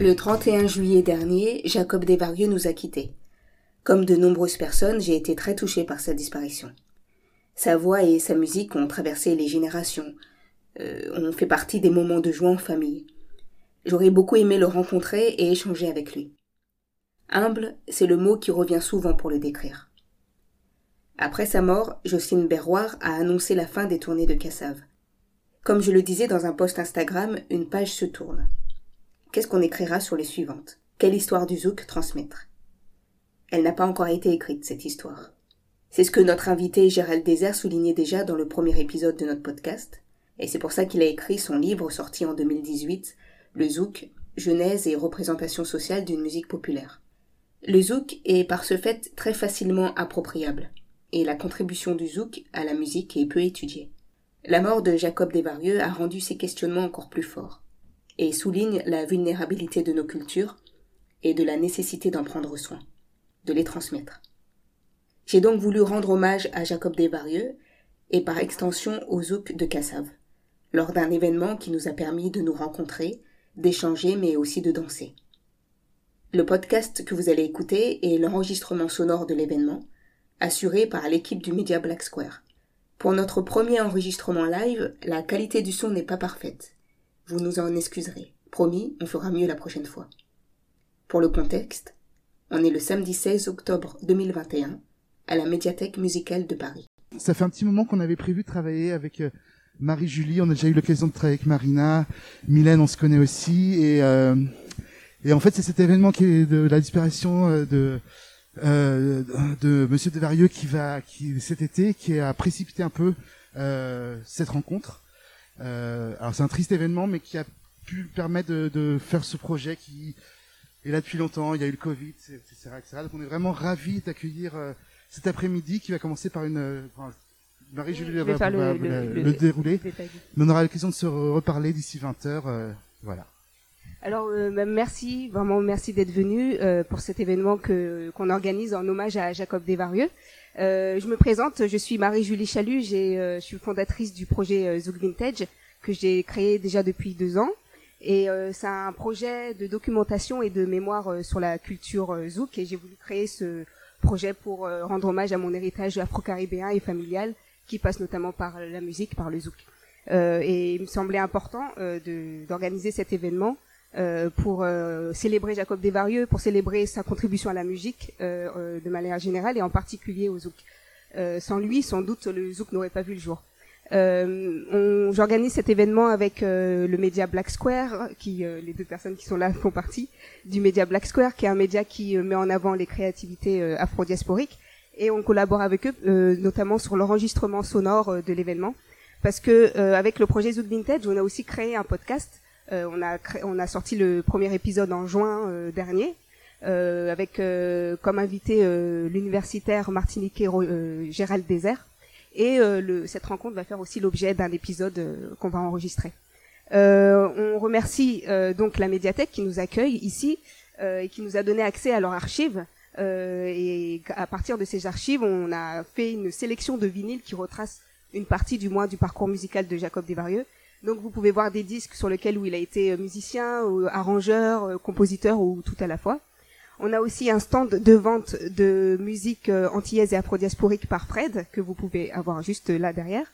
Le 31 juillet dernier, Jacob Desvarieux nous a quittés. Comme de nombreuses personnes, j'ai été très touchée par sa disparition. Sa voix et sa musique ont traversé les générations, euh, ont fait partie des moments de joie en famille. J'aurais beaucoup aimé le rencontrer et échanger avec lui. Humble, c'est le mot qui revient souvent pour le décrire. Après sa mort, Jocelyne Berroir a annoncé la fin des tournées de Cassave. Comme je le disais dans un post Instagram, une page se tourne. Qu'est-ce qu'on écrira sur les suivantes? Quelle histoire du zouk transmettre? Elle n'a pas encore été écrite, cette histoire. C'est ce que notre invité Gérald Désert soulignait déjà dans le premier épisode de notre podcast, et c'est pour ça qu'il a écrit son livre sorti en 2018, Le Zouk, Genèse et représentation sociale d'une musique populaire. Le zouk est par ce fait très facilement appropriable, et la contribution du zouk à la musique est peu étudiée. La mort de Jacob Desvarieux a rendu ces questionnements encore plus forts, et souligne la vulnérabilité de nos cultures et de la nécessité d'en prendre soin, de les transmettre. J'ai donc voulu rendre hommage à Jacob Desvarieux et par extension au zouk de Cassave, lors d'un événement qui nous a permis de nous rencontrer, d'échanger mais aussi de danser. Le podcast que vous allez écouter est l'enregistrement sonore de l'événement, assuré par l'équipe du média Black Square. Pour notre premier enregistrement live, la qualité du son n'est pas parfaite. Vous nous en excuserez. Promis, on fera mieux la prochaine fois. Pour le contexte, on est le samedi 16 octobre 2021 à la médiathèque musicale de Paris. Ça fait un petit moment qu'on avait prévu de travailler avec euh, Marie-Julie, on a déjà eu l'occasion de travailler avec Marina, Mylène on se connaît aussi, et, euh, en fait c'est cet événement qui est de la disparition euh, de euh, de Monsieur Devarieux qui va qui cet été qui a précipité un peu cette rencontre. Euh, alors c'est un triste événement, mais qui a pu permettre de, de, faire ce projet qui est là depuis longtemps. Il y a eu le Covid, etc., etc. Donc on est vraiment ravis d'accueillir euh, cet après-midi qui va commencer par une. Euh, enfin, Marie-Julie va, va, le, le, le, dérouler, mais on aura l'occasion de se reparler d'ici 20 heures. Euh, voilà. Alors euh, bah, merci, vraiment merci d'être venu euh, pour cet événement que qu'on organise en hommage à Jacob Desvarieux. Euh, je me présente, je suis Marie-Julie Chalut, euh, je suis fondatrice du projet euh, Zouk Vintage que j'ai créé déjà depuis deux ans. Et c'est un projet de documentation et de mémoire sur la culture Zouk et j'ai voulu créer ce projet pour rendre hommage à mon héritage afro-caribéen et familial qui passe notamment par la musique, par le Zouk. et il me semblait important d'organiser cet événement euh, pour euh, célébrer Jacob Desvarieux, pour célébrer sa contribution à la musique euh, de manière générale et en particulier au zouk. sans lui, sans doute, le zouk n'aurait pas vu le jour. J'organise cet événement avec le média Black Square, qui les deux personnes qui sont là font partie du média Black Square, qui est un média qui met en avant les créativités afro-diasporiques, et on collabore avec eux, notamment sur l'enregistrement sonore de l'événement, parce que avec le projet Zouk Vintage, on a aussi créé un podcast euh, on, a on a sorti le premier épisode en juin euh, dernier, euh, avec comme invité l'universitaire martiniquais Gérald Désert. Et cette rencontre va faire aussi l'objet d'un épisode qu'on va enregistrer. on remercie donc la médiathèque qui nous accueille ici et qui nous a donné accès à leurs archives. et à partir de ces archives, on a fait une sélection de vinyles qui retrace une partie du moins du parcours musical de Jacob Desvarieux donc vous pouvez voir des disques sur lesquels où il a été euh, musicien, ou arrangeur, euh, compositeur ou tout à la fois. On a aussi un stand de vente de musique euh, antillaise et afrodiasporique par Fred que vous pouvez avoir juste là derrière.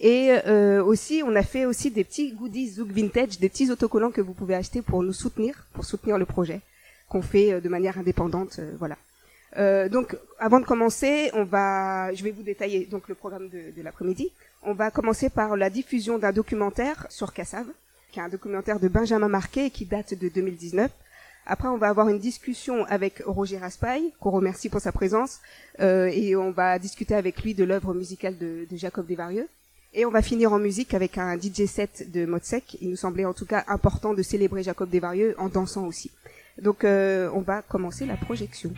Et aussi, on a fait aussi des petits goodies Zouk Vintage, des petits autocollants que vous pouvez acheter pour nous soutenir, pour soutenir le projet qu'on fait de manière indépendante. voilà. donc, avant de commencer, on va, je vais vous détailler donc le programme de, de l'après-midi. On va commencer par la diffusion d'un documentaire sur Cassav, qui est un documentaire de Benjamin Marquet qui date de 2019. Après, on va avoir une discussion avec Roger Raspail, qu'on remercie pour sa présence, euh, et on va discuter avec lui de l'œuvre musicale de, Jacob Desvarieux. Et on va finir en musique avec un DJ set de Motsec. Il nous semblait en tout cas important de célébrer Jacob Desvarieux en dansant aussi. Donc, euh, on va commencer la projection.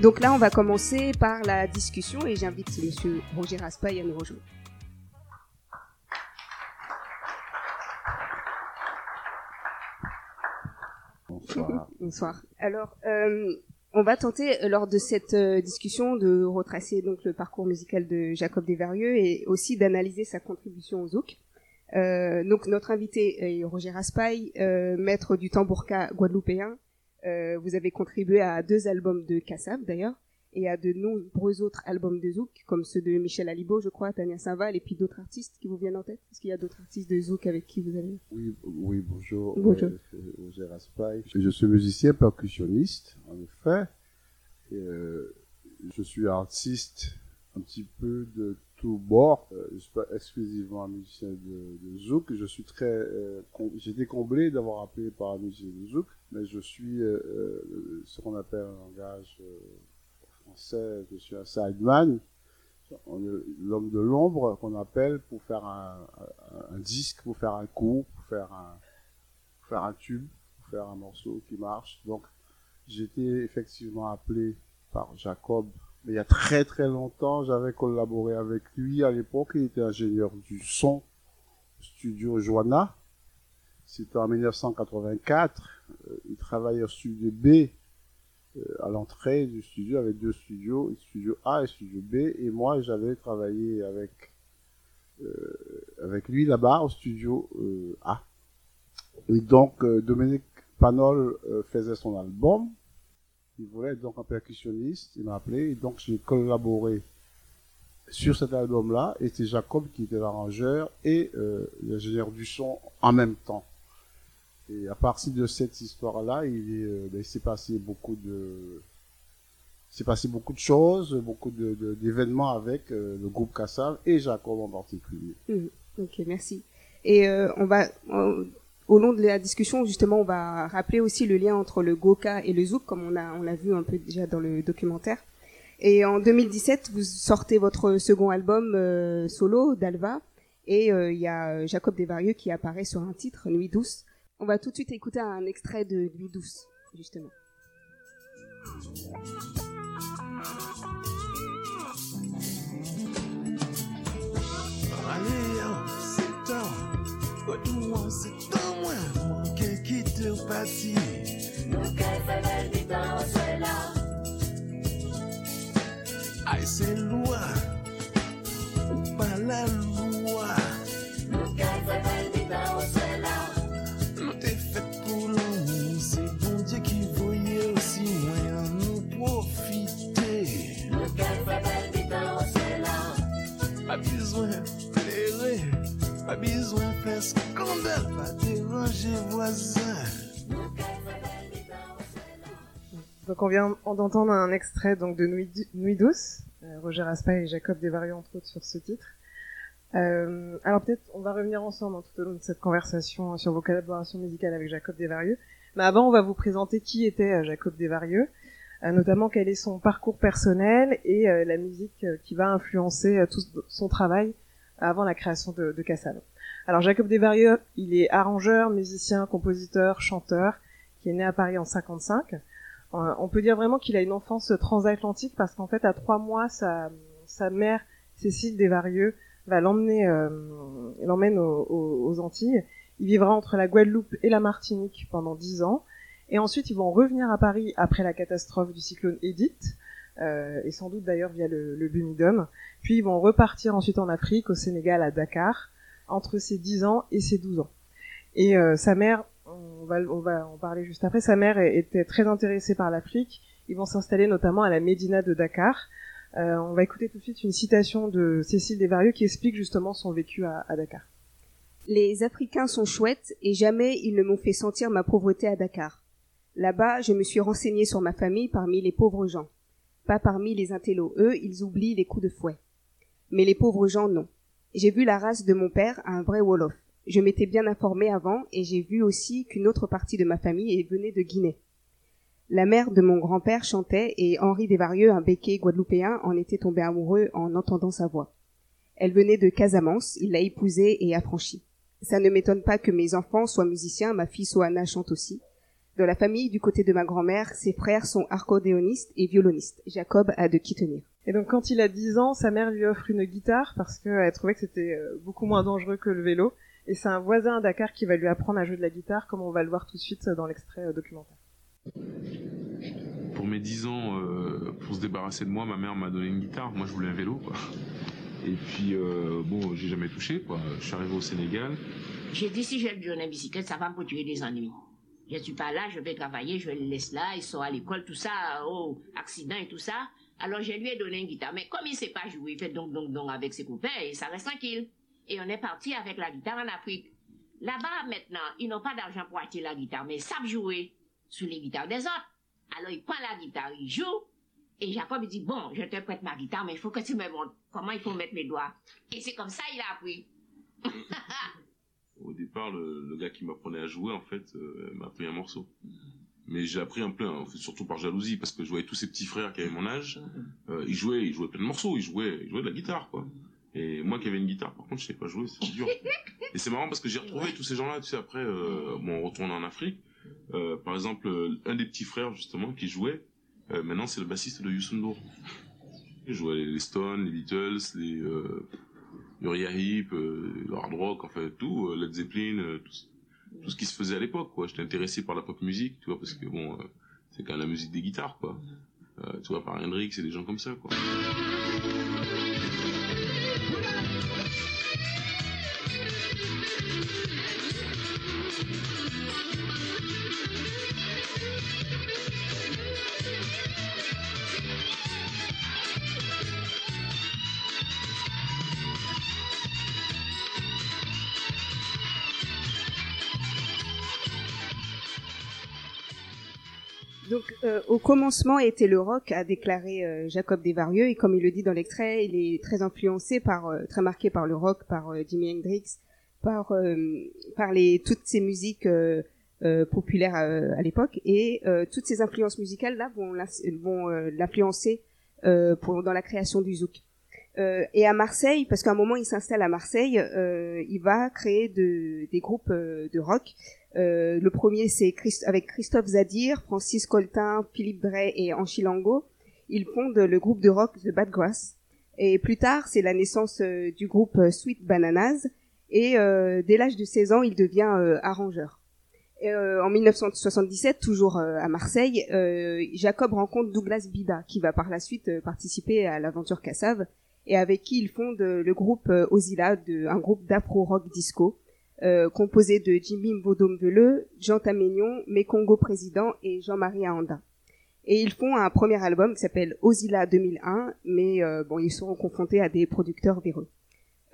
Donc là, on va commencer par la discussion et j'invite Monsieur Roger Raspail à nous rejoindre. Bonsoir. Bonsoir. Alors, euh, On va tenter lors de cette discussion de retracer donc le parcours musical de Jacob Desvarieux et aussi d'analyser sa contribution au zouk. Euh, donc notre invité est Roger Raspail, euh, maître du tambourka guadeloupéen. Euh, vous avez contribué à deux albums de Kassav d'ailleurs et à de nombreux autres albums de zouk comme ceux de Michel Alibo, je crois, Tania Saint-Val et puis d'autres artistes qui vous viennent en tête. Est-ce qu'il y a d'autres artistes de zouk avec qui vous avez Oui, oui, bonjour. Bonjour. Raspail. Je suis musicien percussionniste, en effet. Et, je suis artiste un petit peu de tout bord. Euh, je suis pas exclusivement un musicien de, de zouk. Je suis très, euh, été comblé d'avoir appelé par un musicien de zouk, mais je suis euh, euh ce qu'on appelle un langage euh, français. Je suis un sideman, l'homme de l'ombre qu'on appelle pour faire un, un, disque, pour faire un coup, pour faire un, pour faire un tube, pour faire un morceau qui marche. Donc, été effectivement appelé par Jacob il y a très très longtemps, j'avais collaboré avec lui. À l'époque, il était ingénieur du son studio Joanna. C'était en 1984. Euh, il travaillait au studio B euh, à l'entrée du studio avec deux studios, studio A et studio B. Et moi, j'avais travaillé avec euh, lui là-bas au studio A. Et donc, Dominique Panol faisait son album il voulait être donc un percussionniste, il m'a appelé, et donc j'ai collaboré sur cet album-là, et c'est Jacob qui était l'arrangeur et l'ingénieur du son en même temps. Et à partir de cette histoire-là, il, euh, ben, s'est passé beaucoup de, s'est passé beaucoup de choses, beaucoup d'événements avec euh, le groupe Kassav et Jacob en particulier. Mmh. Ok, merci. Et euh, on va, au long de la discussion, justement, on va rappeler aussi le lien entre le Goka et le Zouk, comme on a, on l'a vu un peu déjà dans le documentaire. Et en 2017, vous sortez votre second album solo, Dalva, et il y a Jacob Desvarieux qui apparaît sur un titre, Nuit douce. On va tout de suite écouter un extrait de Nuit douce, justement. pati Nou ke febel di tan o se la Ay se lwa Ou pa la lwa Voisin Donc on vient d'entendre un extrait donc de Nuit, douce, euh, Roger Aspa et Jacob Desvarieux entre autres sur ce titre. Euh, alors peut-être on va revenir ensemble hein, tout au long de cette conversation sur vos collaborations musicales avec Jacob Desvarieux. Mais avant on va vous présenter qui était euh, Jacob Desvarieux, euh, notamment quel est son parcours personnel et la musique qui va influencer tout son travail avant la création de, de Cassav. Alors Jacob Desvarieux, il est arrangeur, musicien, compositeur, chanteur, qui est né à Paris en 55. Euh, on peut dire vraiment qu'il a une enfance transatlantique parce qu'en fait, à trois mois, sa, sa mère, Cécile Desvarieux, va l'emmener, euh, l'emmène aux, Antilles. Il vivra entre la Guadeloupe et la Martinique pendant dix ans. Et ensuite, ils vont revenir à Paris après la catastrophe du cyclone Edith, euh, et sans doute d'ailleurs via le, le Bumidum. Puis ils vont repartir ensuite en Afrique, au Sénégal, à Dakar, entre ses dix ans et ses douze ans. Et euh, sa mère on va, on va en parler juste après. Sa mère était très intéressée par l'Afrique. Ils vont s'installer notamment à la Médina de Dakar. Euh, on va écouter tout de suite une citation de Cécile Desvarieux qui explique justement son vécu à, à Dakar. Les Africains sont chouettes et jamais ils ne m'ont fait sentir ma pauvreté à Dakar. Là-bas, je me suis renseignée sur ma famille parmi les pauvres gens. Pas parmi les intellos. Eux, ils oublient les coups de fouet. Mais les pauvres gens, non. J'ai vu la race de mon père à un vrai Wolof. Je m'étais bien informée avant et j'ai vu aussi qu'une autre partie de ma famille venait de Guinée. La mère de mon grand-père chantait et Henri Desvarieux, un béquet guadeloupéen, en était tombé amoureux en entendant sa voix. Elle venait de Casamance, il l'a épousée et affranchie. Ça ne m'étonne pas que mes enfants soient musiciens, ma fille Soana chante aussi. De la famille du côté de ma grand-mère, ses frères sont accordéonistes et violonistes. Jacob a de qui tenir. Et donc quand il a 10 ans, sa mère lui offre une guitare parce qu'elle trouvait que c'était euh, beaucoup moins dangereux que le vélo. Et c'est un voisin à Dakar qui va lui apprendre à jouer de la guitare, comme on va le voir tout de suite dans l'extrait euh, documentaire. Pour mes mes 10 ans, euh, pour se débarrasser de moi, ma mère m'a donné une guitare. Moi, je voulais un vélo, quoi. Et puis, euh, bon, j'ai jamais touché, quoi. Je suis arrivé au Sénégal. J'ai dit, si je lui donne une bicyclette, ça va me tuer des ennuis. Je suis pas là, je vais travailler, je le laisse là, ils sont à l'école, tout ça, oh, accident et tout ça. Alors, je lui ai donné une guitare. Mais comme il sait pas jouer, il fait donc, donc, donc avec ses copains et ça reste tranquille. Et on est parti avec la guitare en Afrique. Là-bas, maintenant, ils n'ont pas d'argent pour acheter la guitare, mais ils savent jouer sur les guitares des autres. Alors, il prend la guitare, il joue, et Jacob il dit, bon, je te prête ma guitare, mais il faut que tu me montres comment il faut mettre mes doigts. Et c'est comme ça il a appris. Au départ, le, le gars qui m'apprenait à jouer, en fait, euh, m'a appris un morceau. Mais j'ai appris un plein, en fait, surtout par jalousie, parce que je voyais tous ces petits frères qui avaient mon âge, euh, ils jouaient, ils jouaient plein de morceaux, ils jouaient, ils jouaient de la guitare, quoi. Et moi qui avais une guitare, par contre, je savais pas jouer, c'est dur. Et c'est marrant parce que j'ai retrouvé tous ces gens-là, tu sais, après, euh, bon, on retourne en Afrique. Euh, par exemple, un des petits frères, justement, qui jouait, euh, maintenant, c'est le bassiste de Youssou N'Dour. Il jouait les Stones, les Beatles, les euh, Uriah Heep, euh, hard rock, enfin tout, euh, Led Zeppelin, euh, tout, ce- tout ce qui se faisait à l'époque, quoi. J'étais intéressé par la pop musique, tu vois, parce que bon, euh, c'est quand même la musique des guitares, quoi. Euh, tu vois, par Hendrix et des gens comme ça, quoi. Euh, au commencement était le rock, a déclaré euh, Jacob Desvarieux, et comme il le dit dans l'extrait, il est très influencé par, euh, très marqué par le rock, par euh, Jimi Hendrix, par, euh, par les toutes ces musiques euh, populaires euh, à l'époque, et toutes ces influences musicales là vont vont l'influencer pour dans la création du zouk. Et à Marseille, parce qu'à un moment il s'installe à Marseille, il va créer de, des groupes de rock. Euh, le premier, c'est avec Christophe Zadir, Francis Coltin, Philippe Drey et Anchilango. Ils fondent le groupe de rock The Bad Grass. Et plus tard, c'est la naissance euh, du groupe euh, Sweet Bananas. Et euh, dès l'âge de 16 ans, il devient euh, arrangeur. Et, en 1977, toujours à Marseille, Jacob rencontre Douglas Bida, qui va par la suite participer à l'aventure Cassave, et avec qui il fonde le groupe Ozilla, de, un groupe d'afro-rock disco euh, composé de Jimmy Mbodomvele, Jean Taménion, Mekongo Président et Jean-Marie Aanda. Et ils font un premier album qui s'appelle Ozilla 2001, mais euh, bon, ils seront confrontés à des producteurs véreux.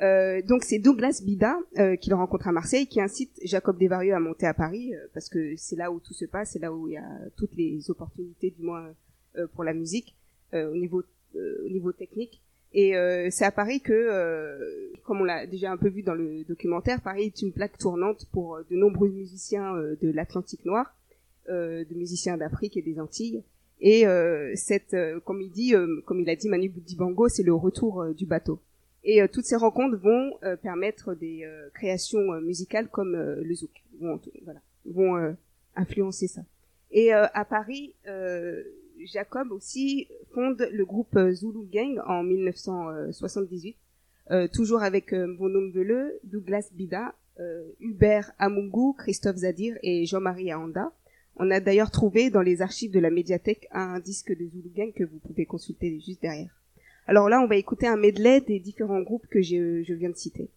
Euh, donc c'est Douglas Bida euh, qu'il rencontre à Marseille qui incite Jacob Desvarieux à monter à Paris euh, parce que c'est là où tout se passe, c'est là où il y a toutes les opportunités du moins euh, pour la musique euh, au niveau au niveau technique. Et euh, c'est à Paris que, euh, comme on l'a déjà un peu vu dans le documentaire, Paris est une plaque tournante pour euh, de nombreux musiciens euh, de l'Atlantique noir, euh, de musiciens d'Afrique et des Antilles. Et cette, comme il dit, comme il a dit Manu Dibango, c'est le retour du bateau. Et toutes ces rencontres vont permettre des créations musicales comme le zouk, vont, voilà, vont influencer ça. Et à Paris, Jacob aussi fonde le groupe euh, Zulu Gang en 1978, euh, toujours avec euh, Mbonom Vele, Douglas Bida, euh, Hubert Amungu, Christophe Zadir et Jean-Marie Aanda. On a d'ailleurs trouvé dans les archives de la médiathèque un disque de Zulu Gang que vous pouvez consulter juste derrière. Alors là, on va écouter un medley des différents groupes que je, viens de citer.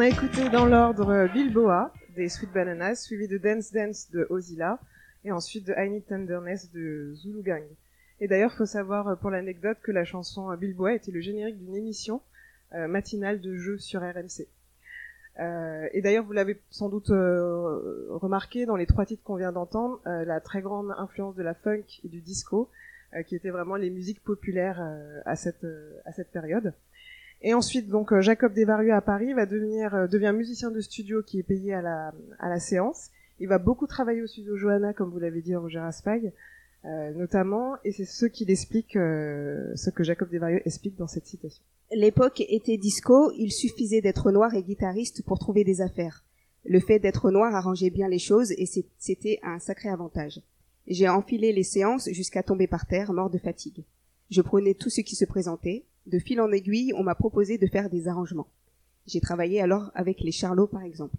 On a écouté dans l'ordre Bilboa des Sweet Bananas, suivi de Dance Dance de Ozilla, et ensuite de I Need Tenderness de Zulu Gang. Et d'ailleurs, faut savoir euh, pour l'anecdote que la chanson Bilboa était le générique d'une émission euh, matinale de jeux sur RMC. Euh, et d'ailleurs, vous l'avez sans doute remarqué dans les trois titres qu'on vient d'entendre, la très grande influence de la funk et du disco, qui étaient vraiment les musiques populaires à cette période. Et ensuite, donc euh, Jacob Desvarieux à Paris va devenir euh, devient musicien de studio qui est payé à la à la séance. Il va beaucoup travailler au studio Johanna, comme vous l'avez dit, Roger Aspaille, euh, notamment, et c'est ce qu'il explique, euh, ce que Jacob Desvarieux explique dans cette citation. L'époque était disco, il suffisait d'être noir et guitariste pour trouver des affaires. Le fait d'être noir arrangeait bien les choses et c'était un sacré avantage. J'ai enfilé les séances jusqu'à tomber par terre, mort de fatigue. Je prenais tout ce qui se présentait. De fil en aiguille, on m'a proposé de faire des arrangements. J'ai travaillé alors avec les Charlots, par exemple.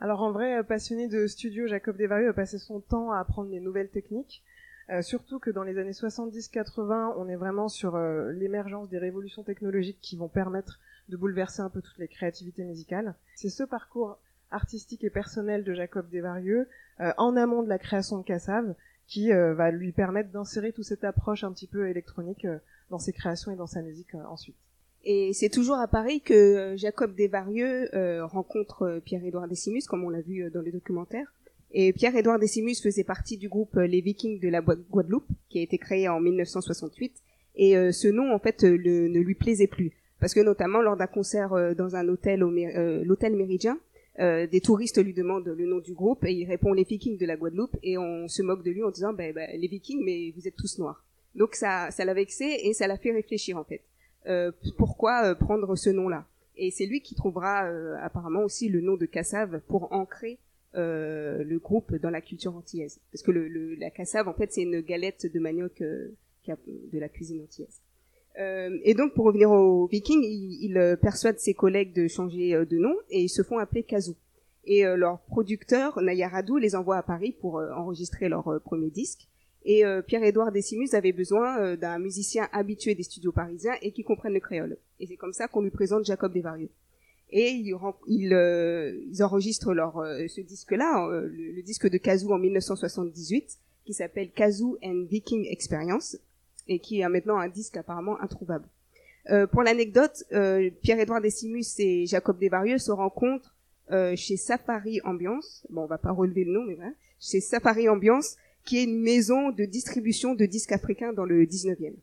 Alors en vrai, passionné de studio, Jacob Desvarieux a passé son temps à apprendre les nouvelles techniques. Euh, surtout que dans les années 70-80, on est vraiment sur euh, l'émergence des révolutions technologiques qui vont permettre de bouleverser un peu toutes les créativités musicales. C'est ce parcours artistique et personnel de Jacob Desvarieux, en amont de la création de Cassav, qui euh, va lui permettre d'insérer toute cette approche un petit peu électronique dans ses créations et dans sa musique euh, ensuite. Et c'est toujours à Paris que euh, Jacob Desvarieux euh, rencontre Pierre-Édouard Décimus, comme on l'a vu dans les documentaires. Et Pierre-Édouard Décimus faisait partie du groupe Les Vikings de la Gua- Guadeloupe, qui a été créé en 1968. Et ce nom, en fait, le- ne lui plaisait plus. Parce que notamment, lors d'un concert dans un hôtel, au l'hôtel Méridien, euh, des touristes lui demandent le nom du groupe et il répond Les Vikings de la Guadeloupe et on se moque de lui en disant ben, ben, Les Vikings, mais vous êtes tous noirs. Donc ça, ça l'a vexé et ça l'a fait réfléchir, en fait euh, pourquoi euh, prendre ce nom-là? Et c'est lui qui trouvera euh, apparemment aussi le nom de Cassave pour ancrer euh, le groupe dans la culture antillaise. Parce que le, le- la Cassave, en fait, c'est une galette de manioc euh, de la cuisine antillaise. Euh, et donc, pour revenir aux Vikings, il, il, euh, persuade ses collègues de changer de nom et ils se font appeler Kazoo. Et leur producteur, Nayaradou, les envoie à Paris pour enregistrer leur premier disque. Et euh, Pierre-Édouard Décimus avait besoin euh, d'un musicien habitué des studios parisiens et qui comprenne le créole. Et c'est comme ça qu'on lui présente Jacob Desvarieux. Et euh, ils enregistrent leur, ce disque-là, euh, le, disque de Kazoo en 1978, qui s'appelle Kazoo and Viking Experience, et qui a maintenant un disque apparemment introuvable. Pour l'anecdote, Pierre-Édouard Décimus et Jacob Desvarieux se rencontrent chez Safari Ambiance. Bon, on va pas relever le nom, mais voilà. Chez Safari Ambiance, qui est une maison de distribution de disques africains dans le 19e.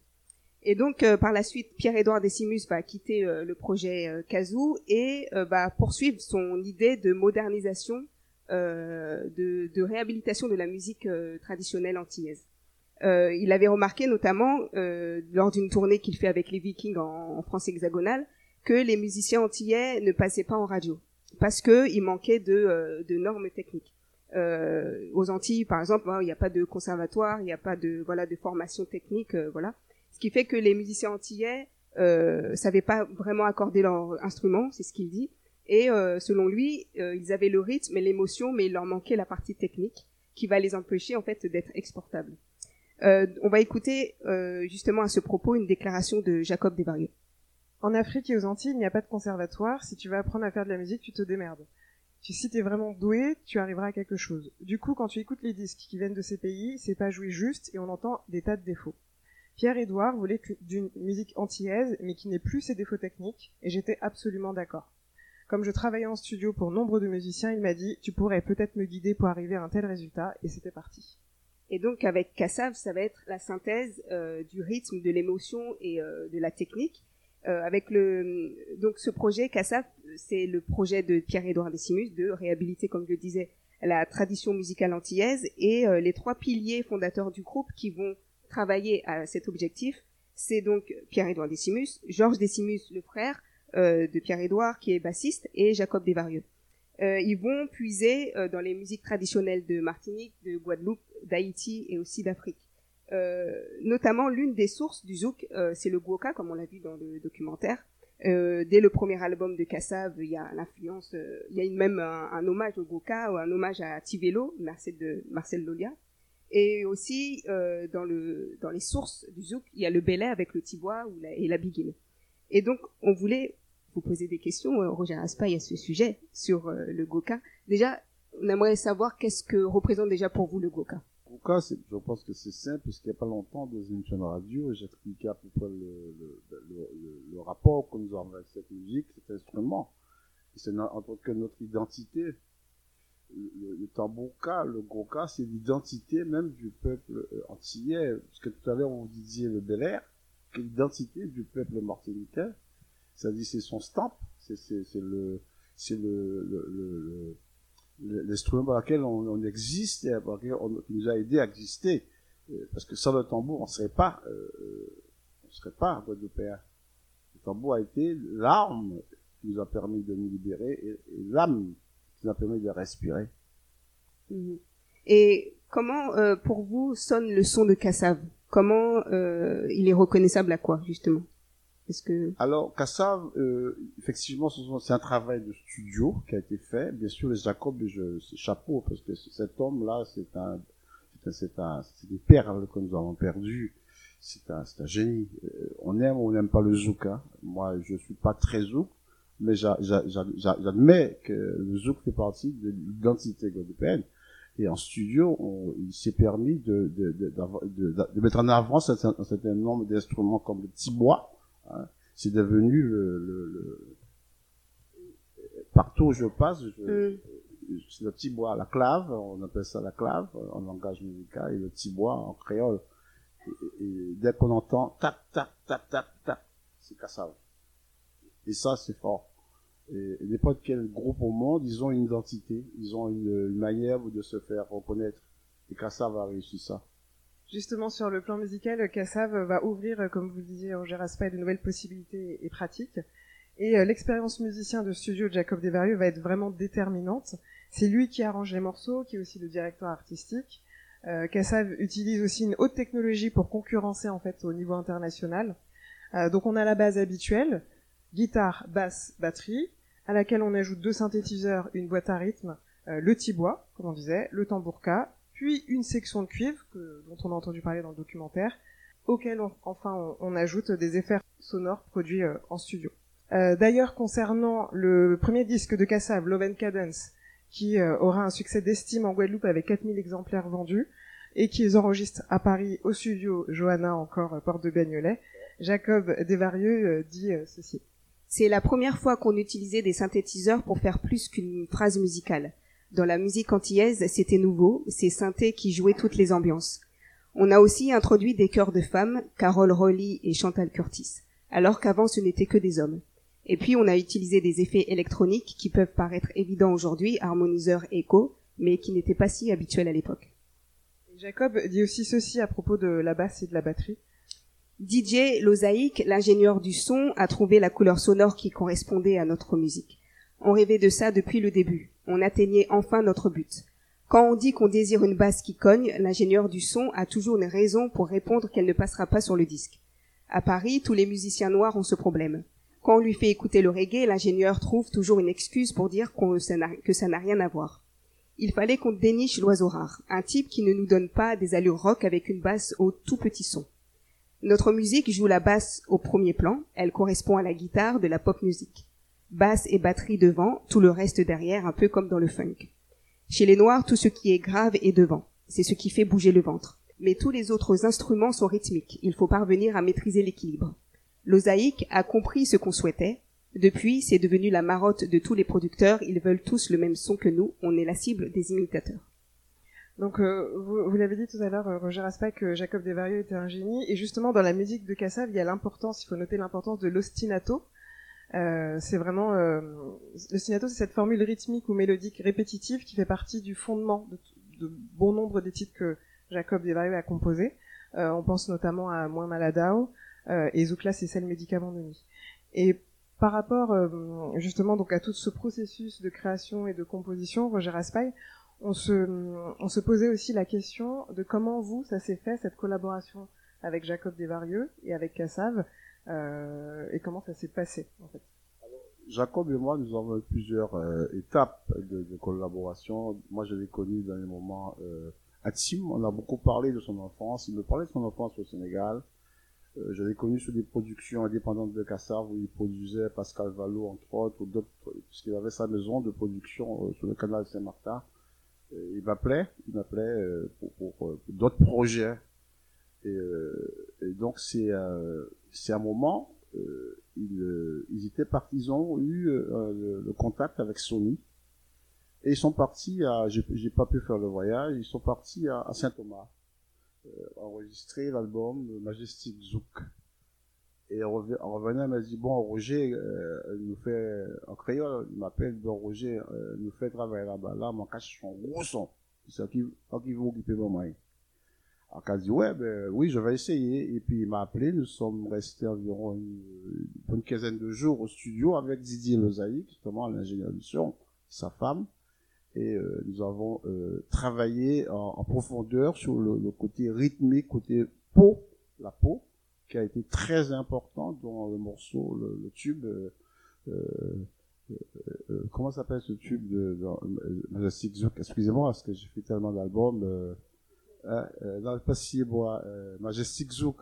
Et donc, euh, par la suite, Pierre-Édouard Décimus va quitter euh, le projet euh, Kazoo et euh, va poursuivre son idée de modernisation, de, réhabilitation de la musique traditionnelle antillaise. Il avait remarqué notamment, lors d'une tournée qu'il fait avec les Vikings en, France hexagonale, que les musiciens antillais ne passaient pas en radio, parce qu'il manquait de normes techniques euh, aux Antilles, par exemple, hein, il n'y a pas de conservatoire, il n'y a pas de voilà de formation technique, euh, voilà. Ce qui fait que les musiciens antillais euh, savaient pas vraiment accorder leur instrument, c'est ce qu'il dit. Et euh, selon lui, euh, ils avaient le rythme et l'émotion, mais il leur manquait la partie technique qui va les empêcher en fait d'être exportables. Euh, on va écouter justement à ce propos une déclaration de Jacob Desvarieux. En Afrique et aux Antilles, il n'y a pas de conservatoire. Si tu veux apprendre à faire de la musique, tu te démerdes. Si t'es vraiment doué, tu arriveras à quelque chose. Du coup, quand tu écoutes les disques qui viennent de ces pays, c'est pas joué juste et on entend des tas de défauts. Pierre-Édouard voulait d'une musique antillaise, mais qui n'ait plus ses défauts techniques, et j'étais absolument d'accord. Comme je travaillais en studio pour nombre de musiciens, il m'a dit, tu pourrais peut-être me guider pour arriver à un tel résultat, et c'était parti. Et donc avec Kassav, ça va être la synthèse euh, du rythme, de l'émotion et euh, de la technique. Euh, avec le donc ce projet Kassav, c'est le projet de Pierre-Édouard Décimus de réhabiliter, comme je le disais, la tradition musicale antillaise et les trois piliers fondateurs du groupe qui vont travailler à cet objectif, c'est donc Pierre-Édouard Décimus, Georges Décimus, le frère de Pierre-Édouard qui est bassiste, et Jacob Desvarieux. ils vont puiser dans les musiques traditionnelles de Martinique, de Guadeloupe, d'Haïti et aussi d'Afrique. Euh, notamment l'une des sources du zouk, euh, c'est le guoka, comme on l'a vu dans le documentaire. Euh, dès le premier album de Kassav, il y a l'influence, il y a même un, hommage au guoka ou un hommage à Tivelo, Marcel de Marcel Lolia. Et aussi dans le dans les sources du zouk, il y a le belay avec le tibois et la biguine. Et donc on voulait vous poser des questions, Roger Aspaille, à ce sujet sur le goka. Déjà, on aimerait savoir qu'est-ce que représente déjà pour vous le goka cas, je pense que c'est simple, puisqu'il n'y a pas longtemps, dans une chaîne radio, j'expliquais à peu près le, le, le, rapport que nous avons avec cette musique, cet instrument. C'est en tant que notre identité. Le, le tambouka, le goka, c'est l'identité même du peuple euh, antillais. Parce que tout à l'heure, on disait le Bel Air, l'identité du peuple martiniquais, c'est-à-dire c'est son stamp, c'est le, c'est le, le l'instrument par lequel on, existe et par lequel qui nous a aidé à exister. Euh, parce que sans le tambour, on ne serait pas, euh, on serait pas Guadeloupéen. Le tambour a été l'arme qui nous a permis de nous libérer et, l'âme qui nous a permis de respirer. Mhm. Et comment, euh, pour vous, sonne le son de Kassav? Comment il est reconnaissable à quoi, justement? Que... Alors, Kassav, euh, effectivement, c'est un travail de studio qui a été fait. Bien sûr, les Jacob, je, chapeau, parce que cet homme-là, c'est un, c'est un, c'est des perles que nous avons perdues. C'est un, c'est un génie. Euh, on aime ou on n'aime pas le zouk. Hein. Moi, je suis pas très zouk, mais j'admets que le zouk fait partie de l'identité guadeloupéenne. Et en studio, on, il s'est permis de, de, de, de, de mettre en avant un certain nombre d'instruments comme le tibois, Hein. C'est devenu le, le, partout où je passe, je, mm. c'est le tibois, la clave, on appelle ça la clave en langage musical, et le tibois en créole. Et, dès qu'on entend tac, tac, tac, tac, tac, c'est Kassav. Et ça, c'est fort. Et, n'importe quel groupe au monde, ils ont une identité, ils ont une, une manière de se faire reconnaître. Et Kassav a réussi ça. Justement, sur le plan musical, Kassav va ouvrir, euh, comme vous le disiez, Roger Aspa, de nouvelles possibilités et pratiques. Et euh, l'expérience musicien de studio de Jacob Desvarieux va être vraiment déterminante. C'est lui qui arrange les morceaux, qui est aussi le directeur artistique. Euh, utilise aussi une haute technologie pour concurrencer en fait au niveau international. Euh, donc on a la base habituelle, guitare, basse, batterie, à laquelle on ajoute deux synthétiseurs, une boîte à rythme, le tibois, comme on disait, le tambourka, puis une section de cuivre dont on a entendu parler dans le documentaire, auquel enfin on, ajoute des effets sonores produits euh, en studio. Euh, d'ailleurs, concernant le premier disque de Kassav, Love and Cadence, qui euh, aura un succès d'estime en Guadeloupe avec 4000 exemplaires vendus, et qu'ils enregistrent à Paris au studio Johanna, encore porte de Bagnolet, Jacob Desvarieux dit ceci. C'est la première fois qu'on utilisait des synthétiseurs pour faire plus qu'une phrase musicale. Dans la musique antillaise, c'était nouveau, c'est synthé qui jouait toutes les ambiances. On a aussi introduit des chœurs de femmes, Carole Rowley et Chantal Curtis, alors qu'avant ce n'était que des hommes. Et puis on a utilisé des effets électroniques qui peuvent paraître évidents aujourd'hui, harmoniseurs écho, mais qui n'étaient pas si habituels à l'époque. Jacob dit aussi ceci à propos de la basse et de la batterie. DJ Lozaïque, l'ingénieur du son, a trouvé la couleur sonore qui correspondait à notre musique. On rêvait de ça depuis le début. On atteignait enfin notre but. Quand on dit qu'on désire une basse qui cogne, l'ingénieur du son a toujours une raison pour répondre qu'elle ne passera pas sur le disque. À Paris, tous les musiciens noirs ont ce problème. Quand on lui fait écouter le reggae, l'ingénieur trouve toujours une excuse pour dire que ça n'a rien à voir. Il fallait qu'on déniche l'oiseau rare, un type qui ne nous donne pas des allures rock avec une basse au tout petit son. Notre musique joue la basse au premier plan, elle correspond à la guitare de la pop musique basse et batterie devant, tout le reste derrière, un peu comme dans le funk. Chez les Noirs, tout ce qui est grave est devant. C'est ce qui fait bouger le ventre. Mais tous les autres instruments sont rythmiques. Il faut parvenir à maîtriser l'équilibre. L'osaïque a compris ce qu'on souhaitait. Depuis, c'est devenu la marotte de tous les producteurs. Ils veulent tous le même son que nous. On est la cible des imitateurs. Donc, euh, vous, l'avez dit tout à l'heure, euh, Roger Aspac, que Jacob Desvarieux était un génie. Et justement, dans la musique de Kassav, il y a l'importance, il faut noter l'importance de l'ostinato, Euh, c'est vraiment euh, le signato, c'est cette formule rythmique ou mélodique répétitive qui fait partie du fondement de, bon nombre des titres que Jacob Desvarieux a composés. Euh, on pense notamment à Moins Maladao euh, et Zoukla, c'est celle médicament de nuit. Et par rapport euh, justement donc à tout ce processus de création et de composition, Roger Raspail, on se, on se posait aussi la question de comment vous, ça s'est fait, cette collaboration avec Jacob Desvarieux et avec Cassav, et comment ça s'est passé en fait? Jacob et moi, nous avons eu plusieurs euh, étapes de, collaboration. Moi, je l'ai connu dans les moments euh, intimes. On a beaucoup parlé de son enfance. Il me parlait de son enfance au Sénégal. Euh, je l'ai connu sur des productions indépendantes de Kassav où il produisait Pascal Valo, entre autres, ou d'autres, puisqu'il avait sa maison de production euh, sur le canal Saint-Martin. Euh, il m'appelait, il m'appelait euh, pour d'autres projets. Et, et donc, c'est c'est un moment euh, ils, euh, ils, étaient partis, ils ont eu euh, le, contact avec Sony et ils sont partis à, j'ai pas pu faire le voyage, ils sont partis à, Saint-Thomas enregistrer l'album Majestic Zouk. Et en revenant, il m'a dit, bon, Roger euh, nous fait, en créole, il m'appelle, bon, Roger euh, nous fait travailler là-bas, là, mon cache son gros son. C'est qui, qui veut mon main. Alors, elle a dit, ouais, ben, oui, je vais essayer. Et puis, il m'a appelé. Nous sommes restés environ une, une, quinzaine de jours au studio avec Didier Lozaï, justement, l'ingénieur du son, sa femme. Et euh, nous avons euh, travaillé en, en, profondeur sur le, le, côté rythmique, côté peau, la peau, qui a été très important dans le morceau, le, le tube. Euh, euh comment s'appelle ce tube de, de Zouk Excusez-moi, parce que j'ai fait tellement d'albums. Euh, euh, dans le passé bois, euh, Majestic Zouk.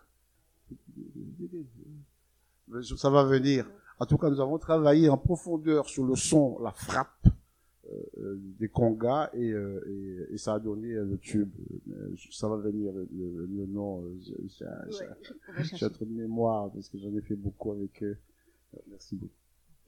Ça va venir. En tout cas, nous avons travaillé en profondeur sur le son, la frappe euh, des congas et, et, et, ça a donné le tube. Ça va venir le, le, le nom. J'ai ouais, un trou de mémoire parce que j'en ai fait beaucoup avec eux. Merci beaucoup.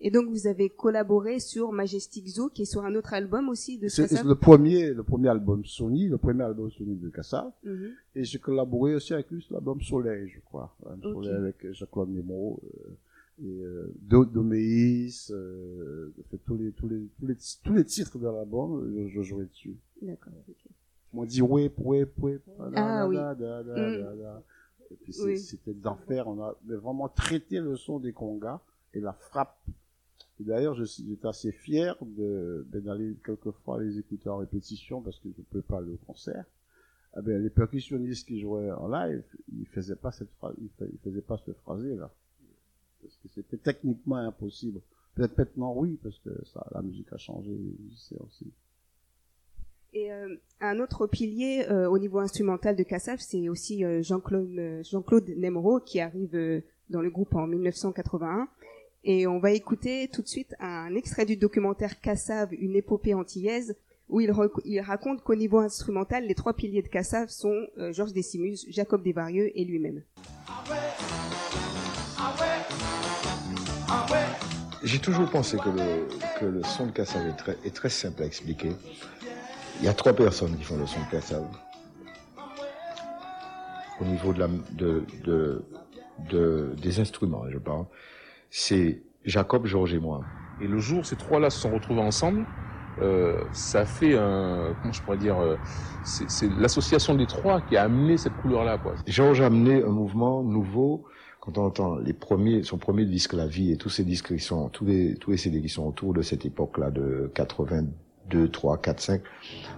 Et donc vous avez collaboré sur Majestic Zoo, qui est sur un autre album aussi de C'est le premier, le premier album Sony, le premier album Sony de Kassav. Mm -hmm. Et j'ai collaboré aussi avec lui sur l'album Soleil, je crois. Okay. Soleil avec Jacques-Claude Nemo, euh, et euh, Doméis, euh, tous les tous les tous les tous les titres de l'album, je, je, jouais dessus. D'accord. Okay. On dit whip whip whip. Ah oui. Mm. Et puis c'était d'enfer. On a vraiment traité le son des congas et la frappe D'ailleurs, j'étais assez fier de, d'aller quelquefois les écouter en répétition parce que je ne peux pas aller au concert. Ah ben, les percussionnistes qui jouaient en live, ils faisaient pas cette phrase, ils faisaient pas ce phrasé là. Parce que c'était techniquement impossible. Peut-être maintenant oui, parce que la musique a changé, c'est aussi. Et euh, un autre pilier euh, au niveau instrumental de Kassav, c'est aussi euh, Jean-Claude Jean-Claude Nemro qui arrive dans le groupe en 1981 et on va écouter tout de suite un extrait du documentaire Cassav, une épopée antillaise, où il, raconte qu'au niveau instrumental, les trois piliers de Cassav sont euh, Georges Décimus, Jacob Desvarieux et lui-même. J'ai toujours pensé que le, son de Cassav est très, simple à expliquer. Il y a trois personnes qui font le son de Cassav. Au niveau des instruments, je parle c'est Jacob, Georges et moi. Et le jour, ces trois-là se sont retrouvés ensemble, euh, ça fait un, comment je pourrais dire, euh, c'est l'association des trois qui a amené cette couleur-là, quoi. Georges a amené un mouvement nouveau. Quand on entend les premiers, son premier disque, La Vie, et tous ces disques qui sont, tous les, tous les CD qui sont autour de cette époque-là de 82, 3, 4, 5,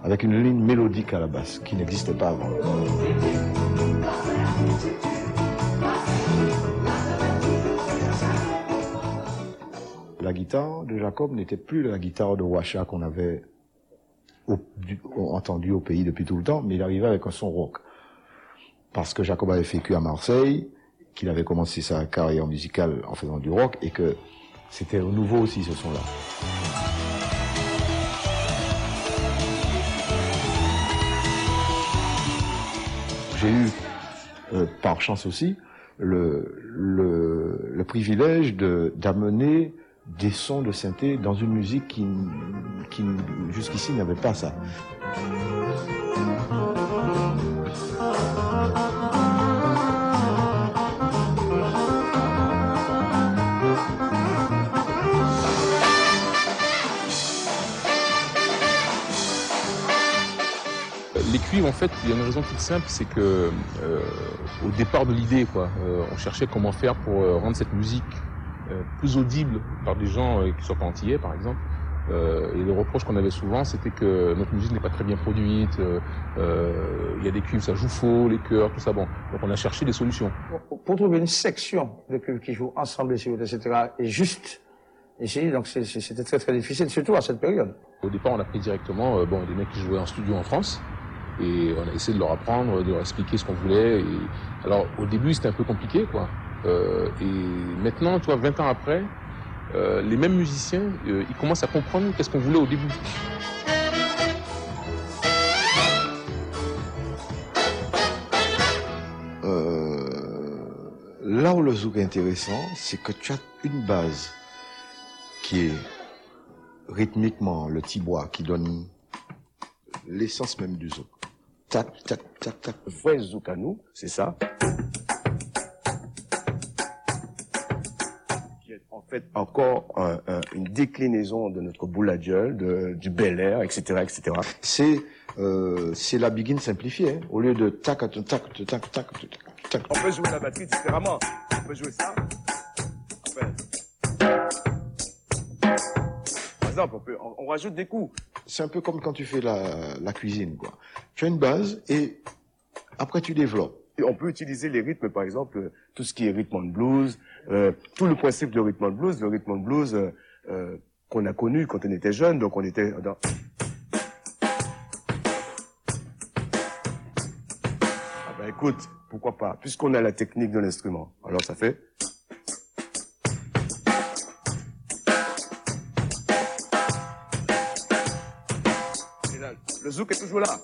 avec une ligne mélodique à la basse, qui n'existait pas avant. Guitare de Jacob n'était plus la guitare de Wacha qu'on avait au, du, entendu au pays depuis tout le temps, mais il arrivait avec un son rock. Parce que Jacob avait vécu à Marseille, qu'il avait commencé sa carrière musicale en faisant du rock, et que c'était nouveau aussi ce son-là. J'ai eu, euh, par chance aussi, le, le privilège d'amener des sons de synthé dans une musique qui, qui jusqu'ici n'avait pas ça. Les cuivres, en fait, il y a une raison toute simple, c'est que euh, au départ de l'idée, quoi, euh, on cherchait comment faire pour euh, rendre cette musique plus audible par des gens euh, qui soient pas antillais, par exemple. Euh, et le reproche qu'on avait souvent, c'était que notre musique n'est pas très bien produite. euh, euh, Il y a des cuivres, ça joue faux, les chœurs, tout ça. Bon, donc on a cherché des solutions. pour, pour trouver une section de clubs qui jouent ensemble, etc., et juste ici, donc c'était très très difficile, surtout à cette période. Au départ, on a pris directement euh, bon, des mecs qui jouaient en studio en France. Et on a essayé de leur apprendre, de leur expliquer ce qu'on voulait. Et... Alors, au début, c'était un peu compliqué, quoi. Euh, et maintenant, tu vois, 20 ans après, euh, les mêmes musiciens, euh, ils commencent à comprendre qu'est-ce qu'on voulait au début. Là où le zouk est intéressant, c'est que tu as une base qui est rythmiquement le tibois qui donne l'essence même du zouk. Tac, tac, tac, tac. Vrai zouk à nous, c'est ça. En fait encore un- un- une déclinaison de notre bouladieu, de, du bel air, etc., etc. C'est euh, c'est la begin simplifiée. hein. Au lieu de tac, tac, tac, tac, tac, tac, tac. On peut jouer la batterie différemment. On peut jouer ça. Enfin, Par exemple, on, peut, on, on rajoute des coups. C'est un peu comme quand tu fais la, la cuisine, quoi. Tu as une base et après tu développes. Et on peut utiliser les rythmes, par exemple, tout ce qui est rythme and blues, euh, tout le principe de rythme and blues, le rythme and blues euh, euh, qu'on a connu quand on était jeune, donc on était dans... Ah ben écoute, pourquoi pas, puisqu'on a la technique de l'instrument. Alors ça fait... Le zouk est toujours là.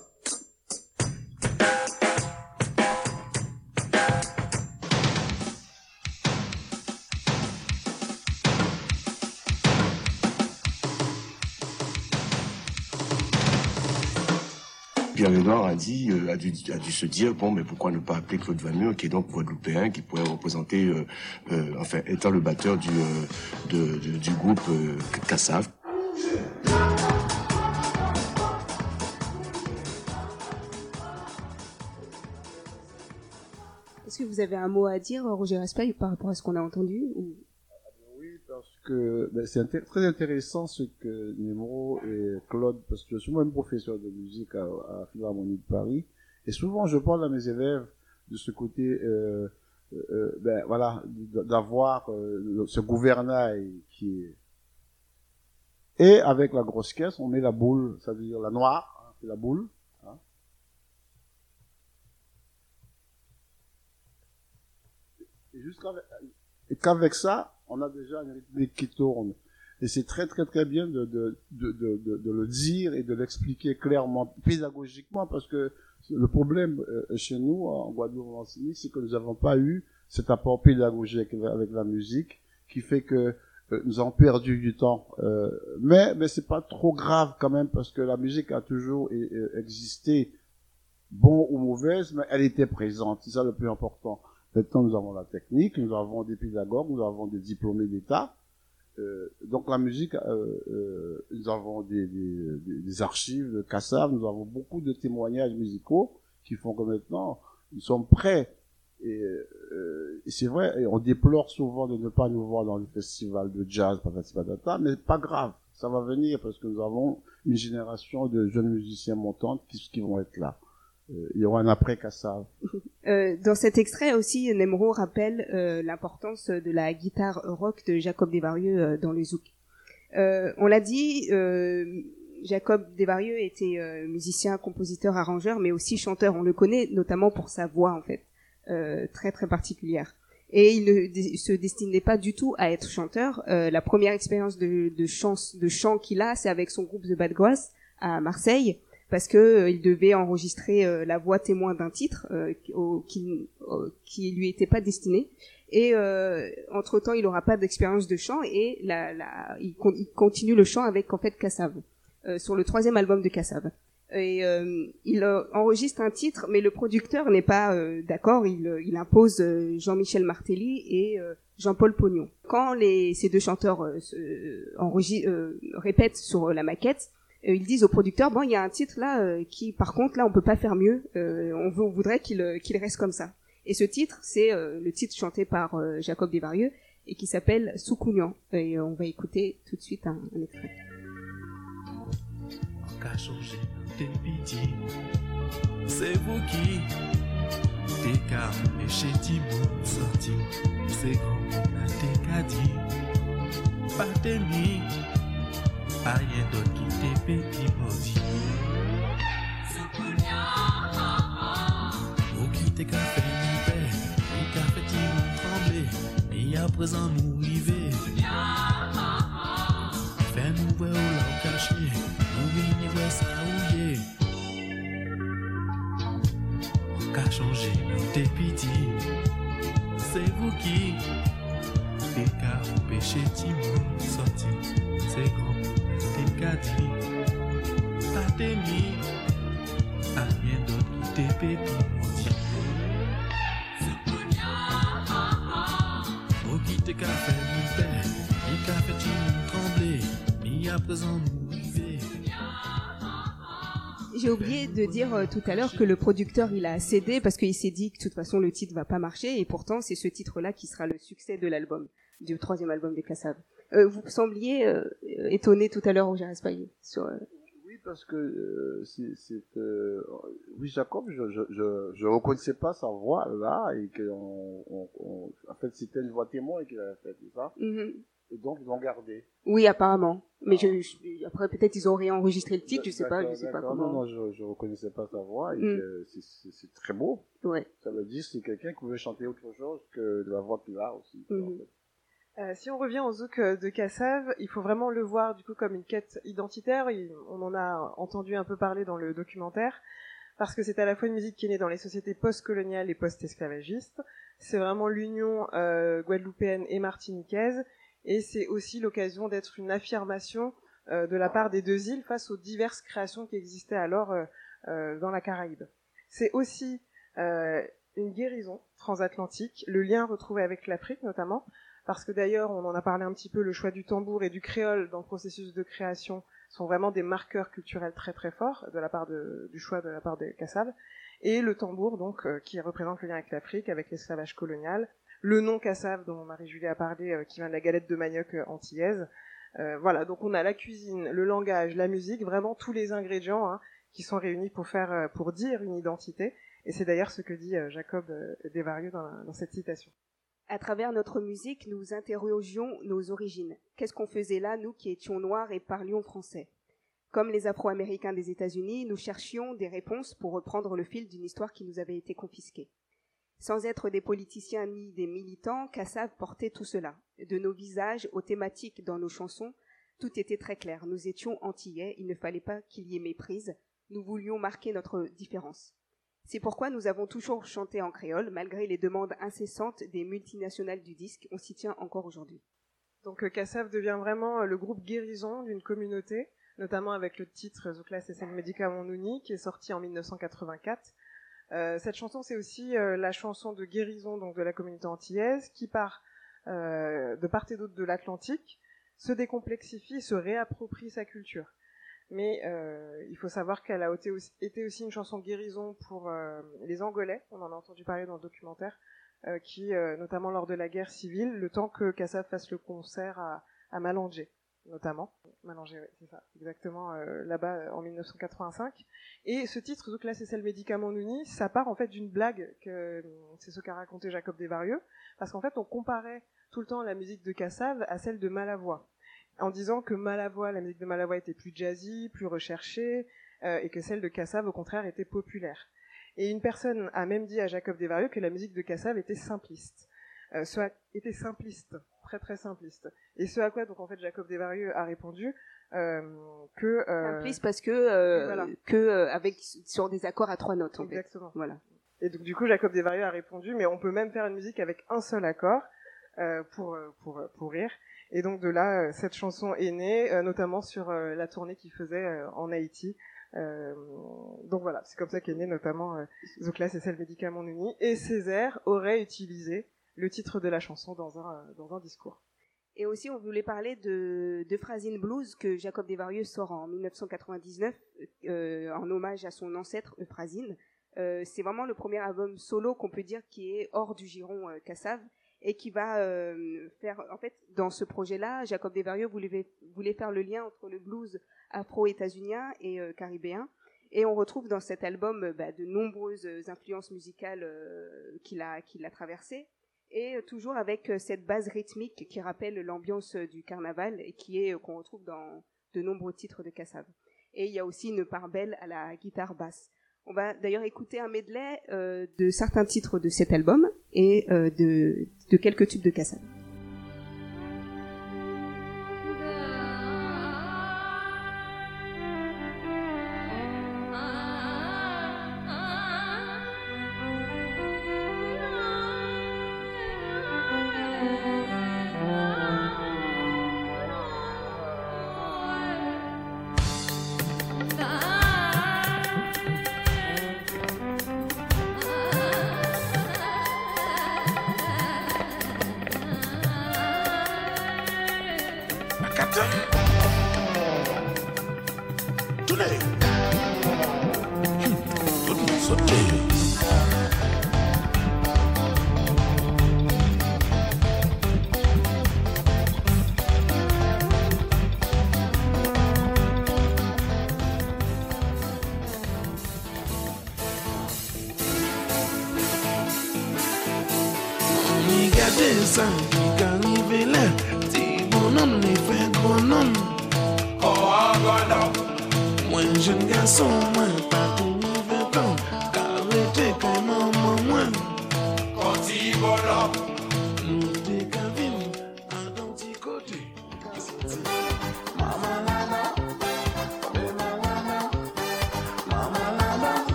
Pierre-Edouard a euh, a, dû, se dire, bon, mais pourquoi ne pas appeler Claude Vamur, qui est donc guadeloupéen, qui pourrait représenter, euh, euh, enfin, étant le batteur du, groupe Kassav. Est-ce que vous avez un mot à dire, Roger Raspail, par rapport à ce qu'on a entendu. Que ben, c'est très intéressant ce que Nemro et Claude, parce que je suis moi-même professeur de musique à, à Philharmonie de Paris, et souvent je parle à mes élèves de ce côté, euh, euh, ben voilà, d'avoir euh, ce gouvernail qui est et avec la grosse caisse, on met la boule, ça veut dire la noire, hein, la boule. hein. Et jusqu'avec et qu'avec ça, on a déjà une rythmique qui tourne. Et c'est très très très bien de, le dire et de l'expliquer clairement, pédagogiquement, parce que le problème euh, chez nous, en Guadeloupe, en c'est que nous n'avons pas eu cet apport pédagogique avec, la musique, qui fait que euh, nous avons perdu du temps. Euh, mais mais c'est pas trop grave quand même, parce que la musique a toujours existé, bon ou mauvaise, mais elle était présente. C'est ça le plus important. Maintenant, nous avons la technique, nous avons des pédagogues, nous avons des diplômés d'État. Euh, donc la musique, euh, euh, nous avons des, des, des- archives de Kassav, nous avons beaucoup de témoignages musicaux qui font que maintenant, nous sommes prêts. Et, euh, c'est vrai, et on déplore souvent de ne pas nous voir dans les festivals de jazz, patata, mais pas grave, ça va venir parce que nous avons une génération de jeunes musiciens montantes qui, qui vont être là. Euh, il y aura un après Kassav. Euh, dans cet extrait aussi, Nemro rappelle euh, l'importance de la guitare rock de Jacob Desvarieux euh, dans le zouk. Euh, on l'a dit, Jacob Desvarieux était musicien, compositeur, arrangeur, mais aussi chanteur. On le connaît notamment pour sa voix en fait, très très particulière. Et il ne se destinait pas du tout à être chanteur. La première expérience de, de, chant, de chant qu'il a, c'est avec son groupe The Bad Grass à Marseille parce que euh, il devait enregistrer euh, la voix témoin d'un titre euh, au- qui, au- qui lui était pas destiné. Et entre temps, il aura pas d'expérience de chant et la, la, il, con- il continue le chant avec en fait Kassav euh, sur le troisième album de Kassav. Et euh, il euh, enregistre un titre, mais le producteur n'est pas euh, d'accord. Il, euh, il impose euh, Jean-Michel Martelly et euh, Jean-Paul Pognon. Quand les, ces deux chanteurs euh, se- euh, répètent sur la maquette, euh, ils disent au producteur bon il y a un titre là euh, qui par contre là on peut pas faire mieux euh, on, veut, on voudrait qu'il euh, qu'il reste comme ça et ce titre c'est euh, le titre chanté par euh, Jacob Desvarieux et qui s'appelle Soukounian et euh, on va écouter tout de suite un, un extrait. C'est vous qui chez sorti. C'est qu'à dit. Rien d'autre qui t'est petit maudit. Ou qui t'es qu'à faire mon. Ou trembler. Mais à présent nous river. Fais-nous voir où l'on caché. Nous voir ça est. Qu'a changé dans tes pitiés. C'est vous qui? T'es qu'à péché Timon sorti. C'est grand. J'ai oublié de dire euh, tout à l'heure que le producteur il a cédé parce qu'il s'est dit que de toute façon le titre va pas marcher et pourtant c'est ce titre-là qui sera le succès de l'album, du troisième album des Cassaves. Euh, vous sembliez euh, étonné tout à l'heure au Gérard Spahier sur. euh, Oui, parce que euh, c'est, euh, oui, Jacob, je, je, je, je reconnaissais pas sa voix là et que on, on, on- en fait c'était une voix témoin qu'il avait fait, ça? mhm. Et donc ils l'ont gardé. Oui, apparemment. Mais je, je- après peut-être ils ont réenregistré le titre, je sais pas, je sais pas comment. Non, non, je, je reconnaissais pas sa voix et Mm. c'est, très beau. Ouais. Ça veut dire que c'est quelqu'un qui veut chanter autre chose que de la voix qu'il a aussi. Mhm. en fait. Euh, si on revient au zouk euh, de Kassav, il faut vraiment le voir du coup comme une quête identitaire. On en a entendu un peu parler dans le documentaire, parce que c'est à la fois une musique qui est née dans les sociétés post-coloniales et post-esclavagistes. C'est vraiment l'union euh, guadeloupéenne et martiniquaise, et c'est aussi l'occasion d'être une affirmation euh, de la part des deux îles face aux diverses créations qui existaient alors euh, dans la Caraïbe. C'est aussi une guérison transatlantique, le lien retrouvé avec l'Afrique notamment, parce que d'ailleurs, on en a parlé un petit peu, le choix du tambour et du créole dans le processus de création sont vraiment des marqueurs culturels très très forts de la part de, du choix de la part des Kassav. Et le tambour, donc, euh, qui représente le lien avec l'Afrique, avec l'esclavage colonial. Le nom Kassav, dont Marie-Julie a parlé, euh, qui vient de la galette de manioc euh, antillaise. Euh, voilà, donc on a la cuisine, le langage, la musique, vraiment tous les ingrédients hein, qui sont réunis pour faire, pour dire une identité. Et c'est d'ailleurs ce que dit Jacob Desvarieux dans, dans cette citation. À travers notre musique, nous interrogions nos origines. Qu'est-ce qu'on faisait là, nous qui étions noirs et parlions français? Comme les Afro-Américains des États-Unis, nous cherchions des réponses pour reprendre le fil d'une histoire qui nous avait été confisquée. Sans être des politiciens ni des militants, Kassav portait tout cela. De nos visages aux thématiques dans nos chansons, tout était très clair. Nous étions antillais, il ne fallait pas qu'il y ait méprise. Nous voulions marquer notre différence. C'est pourquoi nous avons toujours chanté en créole, malgré les demandes incessantes des multinationales du disque. On s'y tient encore aujourd'hui. Donc euh, Kassav devient vraiment euh, le groupe guérison d'une communauté, notamment avec le titre Zoukla c'est le médicament Nouni, qui est sorti en 1984. Euh, cette chanson, c'est aussi euh, la chanson de guérison de la communauté antillaise, qui part euh, de part et d'autre de l'Atlantique, se décomplexifie, se réapproprie sa culture. Mais euh, il faut savoir qu'elle a été aussi, une chanson guérison pour euh, les Angolais, on en a entendu parler dans le documentaire, euh, qui, euh, notamment lors de la guerre civile, le temps que Kassav fasse le concert à, à notamment. Mallanger, oui, c'est ça, exactement, euh, là-bas euh, en 1985. Et ce titre, donc là, c'est celle Médicament Nouni, ça part en fait d'une blague, que c'est ce qu'a raconté Jacob Desvarieux, parce qu'en fait, on comparait tout le temps la musique de Kassav à celle de Malavoie en disant que Malavoie, la musique de Malavoie était plus jazzy, plus recherchée, euh, et que celle de Kassav, au contraire, était populaire. Et une personne a même dit à Jacob Desvarieux que la musique de Kassav était simpliste. Euh, ce à- était simpliste, très très simpliste. Et ce à quoi donc en fait Jacob Desvarieux a répondu euh, que euh, Simpliste parce que euh, voilà. que avec sur des accords à trois notes en fait. Exactement. Voilà. Et donc du coup, Jacob Desvarieux a répondu, mais on peut même faire une musique avec un seul accord pour, pour, pour rire. Et donc de là, euh, cette chanson est née, euh, notamment sur euh, la tournée qu'il faisait en Haïti. Donc voilà, c'est comme ça qu'est née notamment euh, Zoukla, c'est celle médicament uni. Et Césaire aurait utilisé le titre de la chanson dans un, dans un discours. Et aussi, on voulait parler de, de Blues que Jacob Desvarieux sort en 1999 euh, en hommage à son ancêtre Euphrasine. C'est vraiment le premier album solo qu'on peut dire qui est hors du giron Cassav et qui va euh, faire, en fait, dans ce projet-là, Jacob Desvarieux voulait, faire le lien entre le blues afro-états-unien et euh, caribéen. Et on retrouve dans cet album euh, bah, de nombreuses influences musicales qu'il a, traversées et toujours avec cette base rythmique qui rappelle l'ambiance du carnaval et qui est qu'on retrouve dans de nombreux titres de Cassav. Et il y a aussi une part belle à la guitare basse. On va d'ailleurs écouter un medley euh, de certains titres de cet album et euh, de, quelques tubes de Cassav.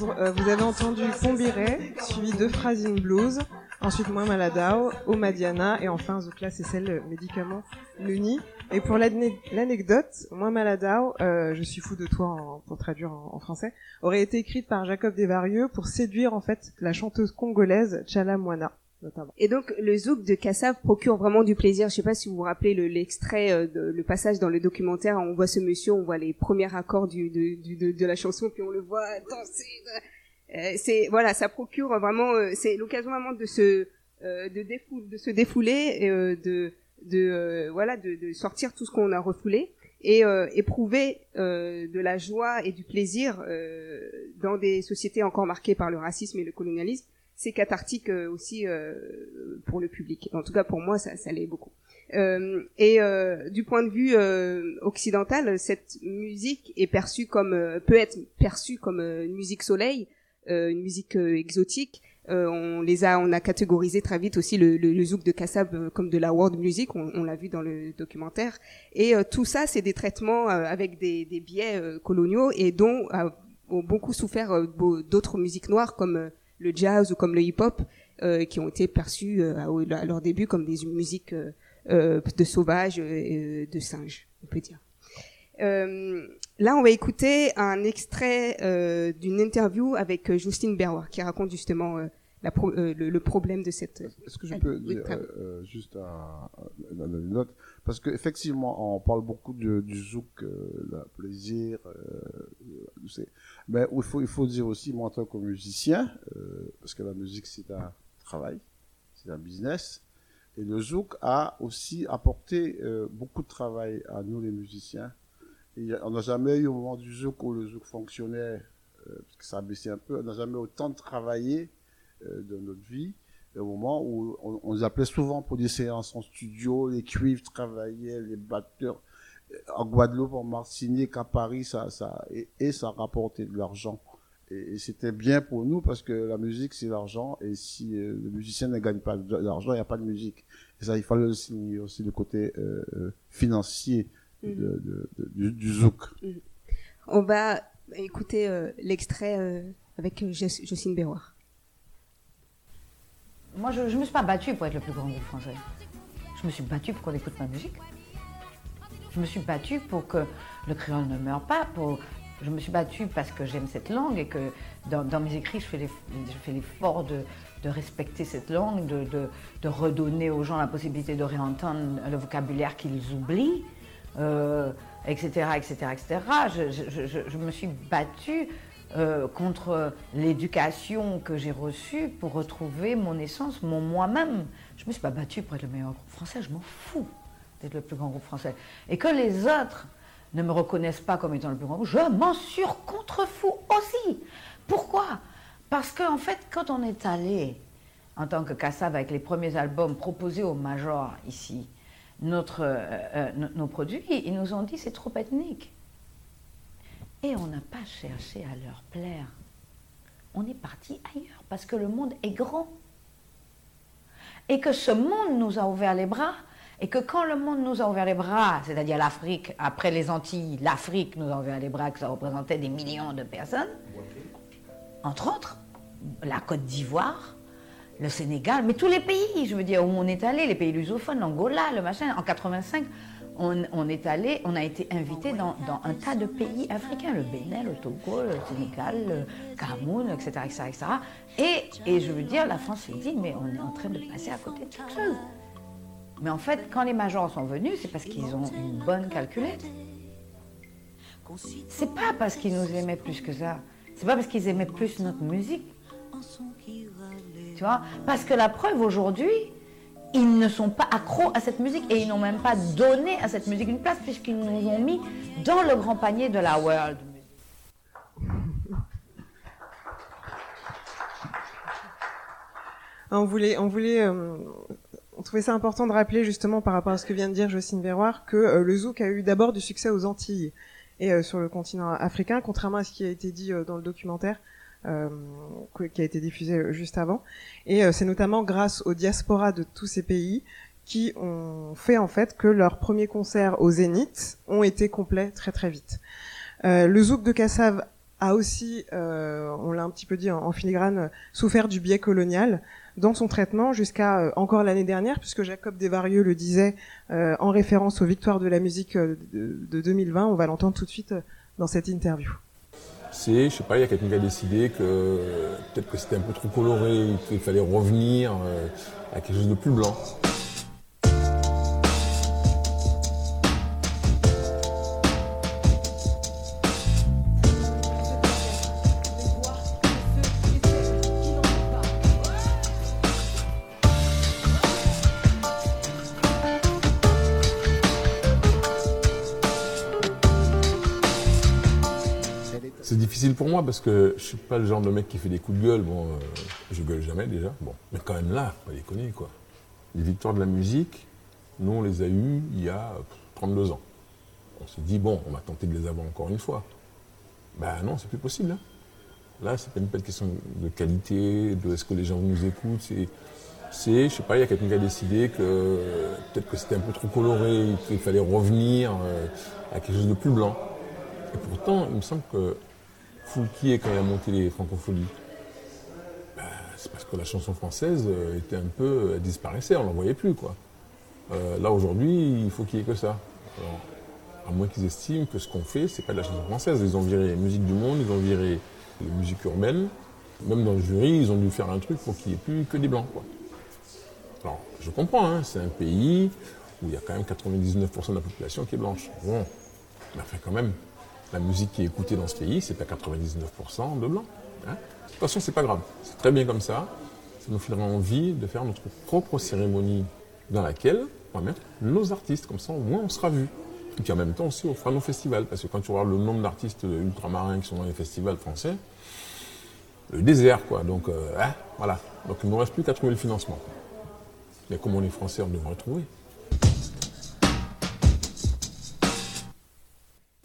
Euh, vous avez entendu Combiret, suivi de Phrasing Blues, ensuite Moi Maladao, Omadiana, et enfin Zoukla c'est celle médicament Luni. Et pour l'ane- l'anecdote, Moi Maladao, euh, je suis fou de toi pour traduire en, en français, aurait été écrite par Jacob Desvarieux pour séduire en fait la chanteuse congolaise Chala Moana, Et donc le zouk de Kassav procure vraiment du plaisir. Je sais pas si vous vous rappelez le- l'extrait, euh, de, le passage dans le documentaire. On voit ce monsieur, on voit les premiers accords du, de, du- de, la chanson, puis on le voit danser. Euh, c'est voilà, ça procure vraiment. euh, c'est l'occasion vraiment de se euh, de, défou- de se défouler, et, euh, de de euh, voilà, de, de sortir tout ce qu'on a refoulé et euh, éprouver euh, de la joie et du plaisir euh, dans des sociétés encore marquées par le racisme et le colonialisme c'est cathartique euh, aussi euh, pour le public. En tout cas, pour moi, ça, ça l'est beaucoup. Euh, et euh, du point de vue euh, occidental, cette musique est perçue comme euh, peut être perçue comme une musique soleil, une musique exotique. On les a, on a catégorisé très vite aussi le, le, le zouk de Kassab comme de la world music. On, on l'a vu dans le documentaire. Et tout ça, c'est des traitements avec des, des biais coloniaux et dont ont beaucoup souffert d'autres musiques noires comme le jazz ou comme le hip-hop, euh, qui ont été perçues euh, à, leur début comme des musiques euh, euh, de sauvages, euh, de singes, on peut dire. Euh, là, on va écouter un extrait euh, d'une interview avec Justine Berroir, qui raconte justement euh, la pro- le, le problème de cette. Est-ce que je peux Oui, dire juste un- un- une anecdote Parce qu'effectivement, on parle beaucoup de- du zouk, euh, le plaisir, euh, mais il faut, il faut dire aussi, moi en tant que musicien, euh, parce que la musique c'est un travail, c'est un business, et le zouk a aussi apporté euh, beaucoup de travail à nous les musiciens. On n'a jamais eu au moment du zouk où le zouk fonctionnait, euh, parce que ça a baissé un peu, on n'a jamais autant travaillé euh, de notre vie au moment où on, on nous appelait souvent pour des séances en studio, les cuivres travaillaient, les batteurs en Guadeloupe, en Martinique, à Paris, ça, ça, et, et ça rapportait de l'argent. Et, et c'était bien pour nous parce que la musique c'est l'argent et si euh, le musicien ne gagne pas de l'argent, il n'y a pas de musique. Et ça, il fallait aussi, aussi le côté euh, euh, financier de, de- de- du, du zouk. Mhm. On va écouter euh, l'extrait euh, avec Jocelyne Berroir. Moi, je ne me suis pas battue pour être le plus grand groupe français. Je me suis battue pour qu'on écoute ma musique. Je me suis battue pour que le créole ne meure pas. Je me suis battue parce que j'aime cette langue et que dans, mes écrits, je fais l'effort de, respecter cette langue, de, redonner aux gens la possibilité de réentendre le vocabulaire qu'ils oublient, etc., etc., etc. Je, me suis battue euh, contre l'éducation que j'ai reçue pour retrouver mon essence, mon moi-même. Je ne me suis pas battue pour être le meilleur français, je m'en fous d'être le plus grand groupe français. Et que les autres ne me reconnaissent pas comme étant le plus grand groupe, je m'en surcontrefous aussi. Pourquoi? Parce qu'en fait, quand on est allé, en tant que Kassav, avec les premiers albums proposés aux majors ici, notre, euh, euh, no- nos produits, ils nous ont dit c'est trop ethnique. Et on n'a pas cherché à leur plaire. On est parti ailleurs parce que le monde est grand. Et que ce monde nous a ouvert les bras. Et que quand le monde nous a ouvert les bras, c'est-à-dire l'Afrique, après les Antilles, l'Afrique nous a ouvert les bras, que ça représentait des millions de personnes, entre autres, la Côte d'Ivoire, le Sénégal, mais tous les pays, je veux dire, où on est allé, les pays lusophones, l'Angola, le machin, en 85, on, est allé, on a été invité dans, un tas de pays africains, le Bénin, le Togo, le Sénégal, le Cameroun, etc., etc., etc. Et, et je veux dire, la France s'est dit, mais on est en train de passer à côté de quelque chose. Mais en fait, quand les majors sont venus, c'est parce qu'ils ont une bonne calculette. C'est pas parce qu'ils nous aimaient plus que ça. C'est pas parce qu'ils aimaient plus notre musique. Tu vois? Parce que la preuve aujourd'hui, ils ne sont pas accros à cette musique et ils n'ont même pas donné à cette musique une place puisqu'ils nous ont mis dans le grand panier de la world. On voulait, on voulait, euh, trouvait ça important de rappeler justement par rapport à ce que vient de dire Jocelyne Verroir que euh, le zouk a eu d'abord du succès aux Antilles et euh, sur le continent africain, contrairement à ce qui a été dit euh, dans le documentaire qui a été diffusé juste avant. Et c'est notamment grâce aux diasporas de tous ces pays qui ont fait en fait que leurs premiers concerts au Zénith ont été complets très très vite. Le zouk de Kassav a aussi, on l'a un petit peu dit en, filigrane, souffert du biais colonial dans son traitement jusqu'à euh, encore l'année dernière, puisque Jacob Desvarieux le disait euh, en référence aux victoires de la musique euh, de, de 2020. On va l'entendre tout de suite dans cette interview. C'est, je sais pas, il y a quelqu'un qui a décidé que peut-être que c'était un peu trop coloré, qu'il fallait revenir à quelque chose de plus blanc. Parce que je suis pas le genre de mec qui fait des coups de gueule. Bon, euh, je gueule jamais déjà. Bon, mais quand même là, faut pas déconner quoi. Les victoires de la musique, Nous, on les a eus il y a 32 ans. On s'est dit, bon, on va tenter de les avoir encore une fois. Ben non, c'est plus possible. Hein. Là, c'est pas une question de qualité, de est-ce que les gens nous écoutent. C'est, c'est je sais pas, il y a quelqu'un qui a décidé que peut-être que c'était un peu trop coloré, qu'il fallait revenir euh, à quelque chose de plus blanc. Et pourtant, il me semble que Foulquier, quand il a monté les francopholies, ben, c'est parce que la chanson française euh, était un peu, elle disparaissait, on l'en voyait plus, quoi. Euh, là, aujourd'hui, il faut qu'il y ait que ça. À moins qu'ils estiment que ce qu'on fait, c'est pas de la chanson française. Ils ont viré musique du monde, ils ont viré les musiques urbaines. Même dans le jury, ils ont dû faire un truc pour qu'il n'y ait plus que des blancs. Quoi. Alors, je comprends, hein, c'est un pays où il y a quand même 99% de la population qui est blanche. Bon, mais enfin quand même, la musique qui est écoutée dans ce pays, c'est pas 99% de blancs. Hein. De toute façon, c'est pas grave. C'est très bien comme ça. Ça nous fera envie de faire notre propre cérémonie dans laquelle on va mettre nos artistes. Comme ça, au moins, on sera vu. Et puis en même temps aussi, on fera nos festivals. Parce que quand tu vois le nombre d'artistes ultramarins qui sont dans les festivals français, le désert, quoi. Donc, euh, hein, voilà. Donc, il ne nous reste plus qu'à trouver le financement. Mais comme on est français, on devrait trouver?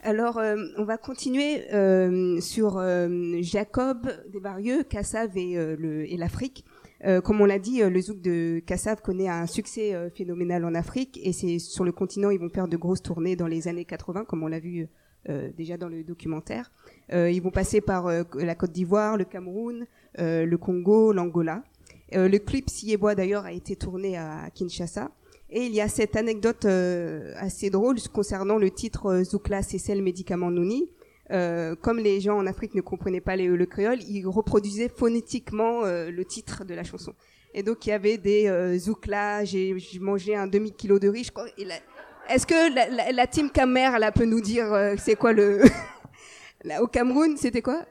Alors, euh, on va continuer euh, sur euh, Jacob Desbarieux, Cassav et, euh, et l'Afrique. Comme on l'a dit, le zouk de Cassav connaît un succès phénoménal en Afrique et c'est sur le continent ils vont faire de grosses tournées dans les années 80, comme on l'a vu déjà dans le documentaire. Ils vont passer par la Côte d'Ivoire, le Cameroun, le Congo, l'Angola. Le clip Siebois d'ailleurs a été tourné à Kinshasa. Et il y a cette anecdote euh, assez drôle concernant le titre euh, Zoukla Cécile Médicament Nouni. Euh, comme les gens en Afrique ne comprenaient pas le créole, ils reproduisaient phonétiquement le titre de la chanson. Et donc il y avait des euh, Zoukla, j'ai mangé un demi kilo de riz. Est-ce que la, team Camer, elle peut nous dire c'est quoi le au Cameroun, c'était quoi?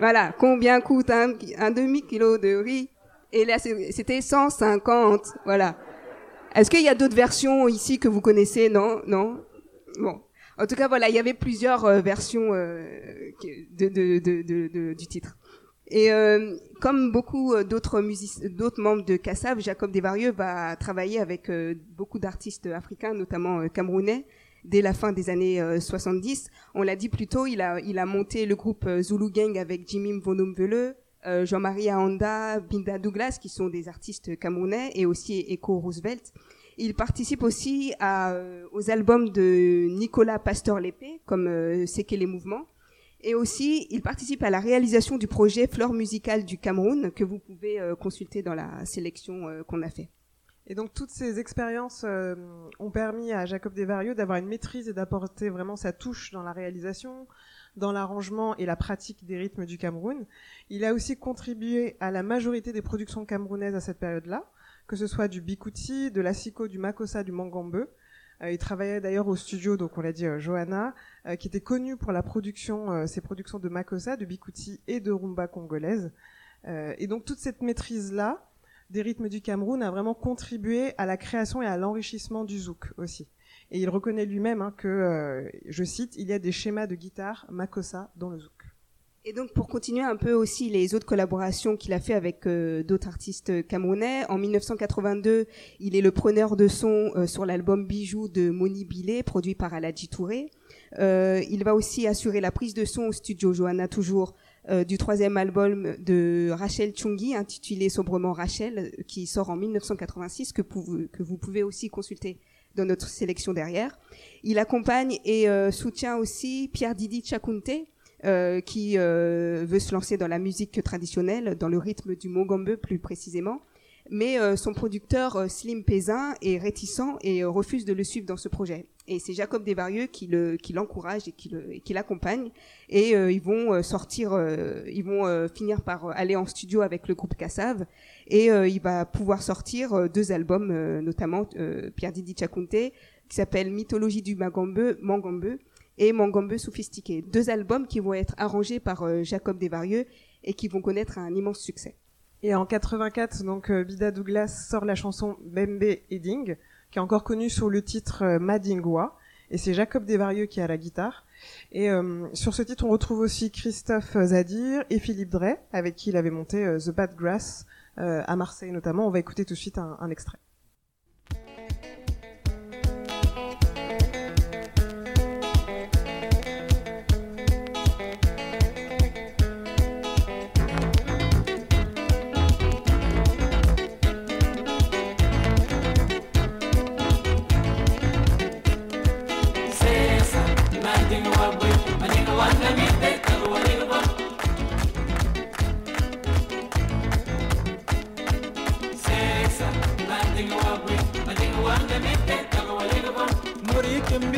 Voilà, combien coûte un, un demi-kilo de riz? Et là, c'était 150, voilà. Est-ce qu'il y a d'autres versions ici que vous connaissez? Non Non Bon. En tout cas, voilà, il y avait plusieurs euh, versions euh, de, de, de, du titre. Et euh, comme beaucoup euh, d'autres d'autres membres de Kassav, Jacob Desvarieux va travailler avec euh, beaucoup d'artistes africains, notamment camerounais, dès la fin des années euh, 70. On l'a dit plus tôt, il a, il a monté le groupe Zulu Gang avec Jimmy Mvonomvele, euh, Jean-Marie Ahanda, Binda Douglas, qui sont des artistes camerounais, et aussi Echo Roosevelt. Il participe aussi euh, aux albums de Nicolas Pasteur-Lépée, comme euh, C'est que les mouvements. Et aussi, il participe à la réalisation du projet Fleur musicale du Cameroun, que vous pouvez consulter dans la sélection qu'on a fait. Et donc toutes ces expériences ont permis à Jacob Desvarieux d'avoir une maîtrise et d'apporter vraiment sa touche dans la réalisation, dans l'arrangement et la pratique des rythmes du Cameroun. Il a aussi contribué à la majorité des productions camerounaises à cette période-là, que ce soit du bikuti, de l'assiko, du makossa, du mangambeu. Euh, il travaillait d'ailleurs au studio, donc on l'a dit, euh, Johanna, euh, qui était connu pour la production, ses productions de makossa, de bikuti et de rumba congolaise. Et donc toute cette maîtrise-là, des rythmes du Cameroun a vraiment contribué à la création et à l'enrichissement du zouk aussi. Et il reconnaît lui-même hein, que, euh, je cite, il y a des schémas de guitare makossa dans le zouk. Et donc pour continuer un peu aussi les autres collaborations qu'il a fait avec euh, d'autres artistes camerounais, en 1982, il est le preneur de son euh, sur l'album Bijoux de Moni Billet, produit par Aladji Touré. Il va aussi assurer la prise de son au studio Johanna toujours du troisième album de Rachel Chungi, intitulé sobrement Rachel, qui sort en 1986, que, pou- que vous pouvez aussi consulter dans notre sélection derrière. Il accompagne et euh, soutient aussi Pierre Didi Chakunte, euh, qui euh, veut se lancer dans la musique traditionnelle, dans le rythme du Mogambe plus précisément. Mais euh, son producteur euh, Slim Pézin est réticent et euh, refuse de le suivre dans ce projet. Et c'est Jacob Desvarieux qui le qui l'encourage et qui qui l'accompagne. Et euh, ils vont sortir, ils vont finir par aller en studio avec le groupe Kassav. Et il va pouvoir sortir deux albums, notamment Pierre Didi Chakunte, qui s'appelle Mythologie du Magambe, Mangambe et Mangambe sophistiqué. Deux albums qui vont être arrangés par Jacob Desvarieux et qui vont connaître un immense succès. Et en 84, donc euh, Bida Douglas sort la chanson Bembe Edding, qui est encore connue sous le titre euh, Madingwa, et c'est Jacob Desvarieux qui à la guitare. Et euh, sur ce titre, on retrouve aussi Christophe Zadir et Philippe Drey, avec qui il avait monté euh, The Bad Grass euh, à Marseille notamment. On va écouter tout de suite un, un extrait.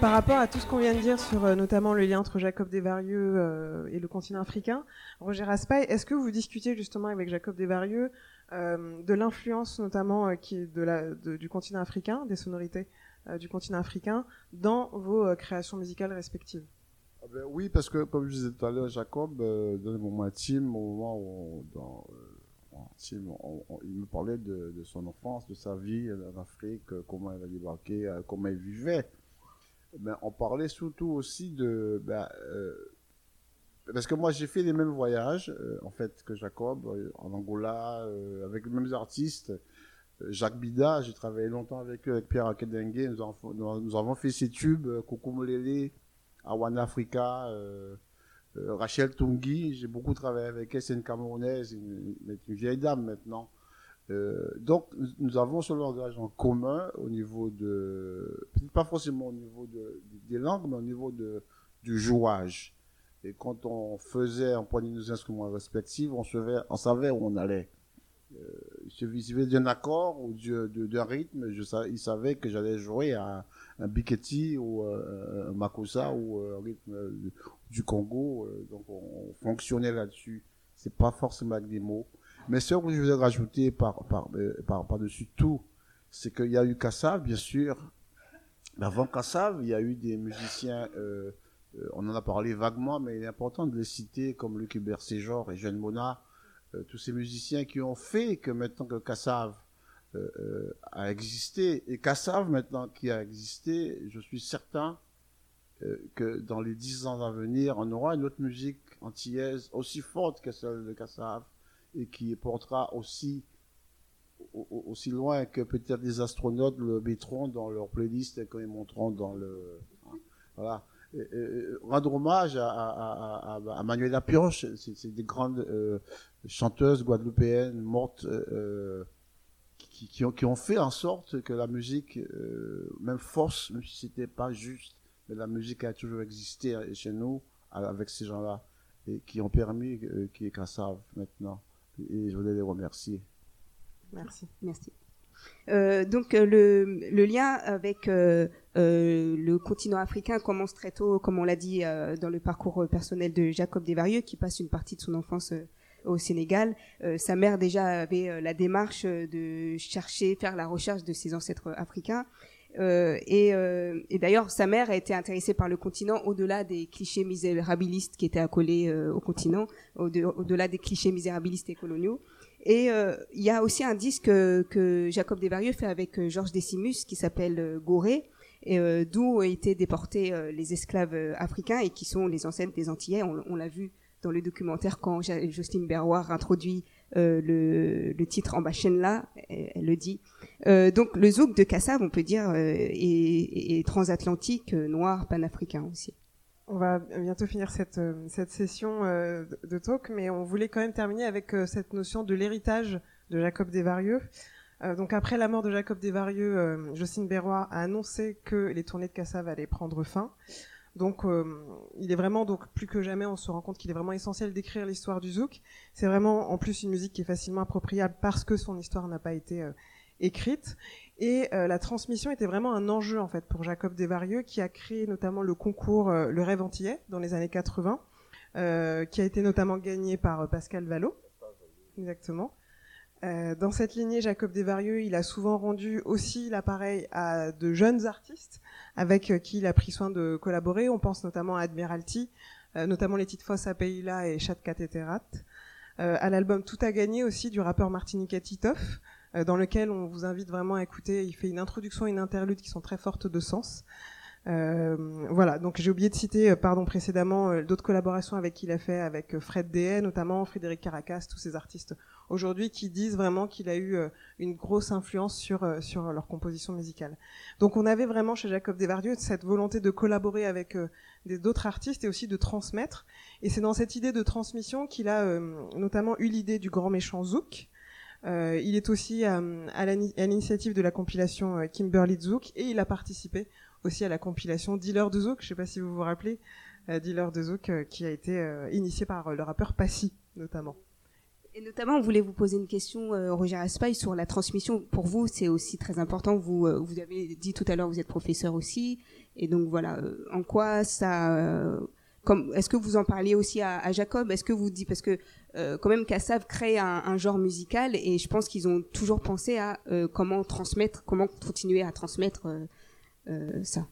Par rapport à tout ce qu'on vient de dire sur euh, notamment le lien entre Jacob Desvarieux euh, et le continent africain, Roger Raspail, est-ce que vous discutiez justement avec Jacob Desvarieux euh, de l'influence notamment de du continent africain, des sonorités du continent africain, dans vos créations musicales respectives? Ah ben oui, parce que comme je disais à Jacob, dans le moment intime, au moment où il me parlait de, son enfance, de sa vie en Afrique, euh, comment elle a débarqué, euh, comment elle vivait. Mais on parlait surtout aussi de... Ben, euh, parce que moi, j'ai fait les mêmes voyages, en fait, que Jacob, en Angola, avec les mêmes artistes. Jacques Bida, j'ai travaillé longtemps avec eux, avec Pierre Akedengue. Nous, avons- fait ces tubes, Kokumulele, Awan Africa, euh, Rachel Tungi, j'ai beaucoup travaillé avec elle, c'est une Camerounaise, une, une, vieille dame maintenant. Euh, donc, nous- avons ce langage en commun au niveau de, pas forcément au niveau de, des langues, mais au niveau du jouage. Et quand on faisait, on prenait nos instruments respectifs, on savait, on savait où on allait. Euh, il suffisait d'un accord ou d'un rythme, il savait que j'allais jouer à un biketi ou euh, un makossa ou un rythme du- Congo. euh, donc on, on fonctionnait là-dessus. C'est pas forcément avec des mots. Mais ce que je voulais rajouter par, par, euh, par, par-dessus tout, c'est qu'il y a eu Kassav, bien sûr. Mais avant Kassav, il y a eu des musiciens, euh, on en a parlé vaguement, mais il est important de les citer, comme Luc Hubert Séjor et Jeanne Mona, tous ces musiciens qui ont fait que maintenant que Kassav a existé, et Kassav maintenant qui a existé, je suis certain que dans les dix ans à venir, on aura une autre musique antillaise aussi forte que celle de Kassav et qui portera aussi au- au- aussi loin que peut-être des astronautes le mettront dans leur playlist quand ils monteront dans le hein, voilà. Rendre hommage à, à, à, à- Manuela Pioche c'est des grandes euh, chanteuses guadeloupéennes mortes euh, qui, ont, qui ont fait en sorte que la musique euh, même force même si c'était pas juste mais la musique a toujours existé chez nous avec ces gens-là et qui ont permis euh, qu'il y ait qu'à savent maintenant et je voulais les remercier Merci. Merci. Euh, donc euh, le, lien avec euh, le continent africain commence très tôt, comme on l'a dit dans le parcours personnel de Jacob Desvarieux, qui passe une partie de son enfance au Sénégal. Sa mère déjà avait la démarche de chercher, faire la recherche de ses ancêtres africains. Euh, et, euh, et d'ailleurs, sa mère a été intéressée par le continent au-delà des clichés misérabilistes qui étaient accolés euh, au continent, au-de- au-delà des clichés misérabilistes et coloniaux. Et euh, il y a aussi un disque que Jacob Desvarieux fait avec Georges Decimus qui s'appelle Gorée, d'où ont été déportés les esclaves africains et qui sont les ancêtres des Antillais. On, l'a vu dans le documentaire quand Jocelyne Berroir introduit le, le titre en là, elle, le dit. Euh, donc le zouk de Kassav, on peut dire, euh, est, transatlantique, euh, noir, panafricain aussi. On va bientôt finir cette, euh, cette session euh, de- talk, mais on voulait quand même terminer avec euh, cette notion de l'héritage de Jacob Desvarieux. Euh, donc après la mort de Jacob Desvarieux, euh, Jocelyne Berroy a annoncé que les tournées de Cassav allaient prendre fin. Donc euh, il est vraiment donc plus que jamais on se rend compte qu'il est vraiment essentiel d'écrire l'histoire du zouk. C'est vraiment en plus une musique qui est facilement appropriable parce que son histoire n'a pas été euh, écrite et euh, la transmission était vraiment un enjeu en fait pour Jacob Desvarieux qui a créé notamment le concours Le Rêve Antillais dans les années 80 euh, qui a été notamment gagné par Pascal Vallot. Exactement. Dans cette lignée, Jacob Desvarieux, il a souvent rendu aussi l'appareil à de jeunes artistes avec euh, qui il a pris soin de collaborer. On pense notamment à Admiralty, euh, notamment les titres Fossa Peila et Chat Catéterat. Euh, à l'album Tout a gagné aussi du rappeur Martinique Titoff, dans lequel on vous invite vraiment à écouter. Il fait une introduction et une interlude qui sont très fortes de sens. Euh, voilà, donc j'ai oublié de citer, euh, pardon, précédemment euh, d'autres collaborations avec qui il a fait avec Fred Dehay, notamment Frédéric Caracas, tous ces artistes aujourd'hui qui disent vraiment qu'il a eu une grosse influence sur sur leur composition musicale. Donc on avait vraiment chez Jacob Desvarieux cette volonté de collaborer avec d'autres artistes et aussi de transmettre. Et c'est dans cette idée de transmission qu'il a notamment eu l'idée du grand méchant Zouk. Euh, il est aussi à l'initiative de la compilation Kimberly Zouk et il a participé aussi à la compilation Dealer de Zouk. Je sais pas si vous vous rappelez, euh, Dealer de Zouk euh, qui a été euh, initié par le rappeur Passy notamment. Et notamment, on voulait vous poser une question, Roger Aspail, sur la transmission. Pour vous, c'est aussi très important. Vous, vous avez dit tout à l'heure, vous êtes professeur aussi, et donc voilà, en quoi ça, est-ce que vous en parliez aussi à, Jacob? Est-ce que vous dites parce que quand même Kassav crée un, genre musical, et je pense qu'ils ont toujours pensé à comment transmettre, comment continuer à transmettre euh, ça.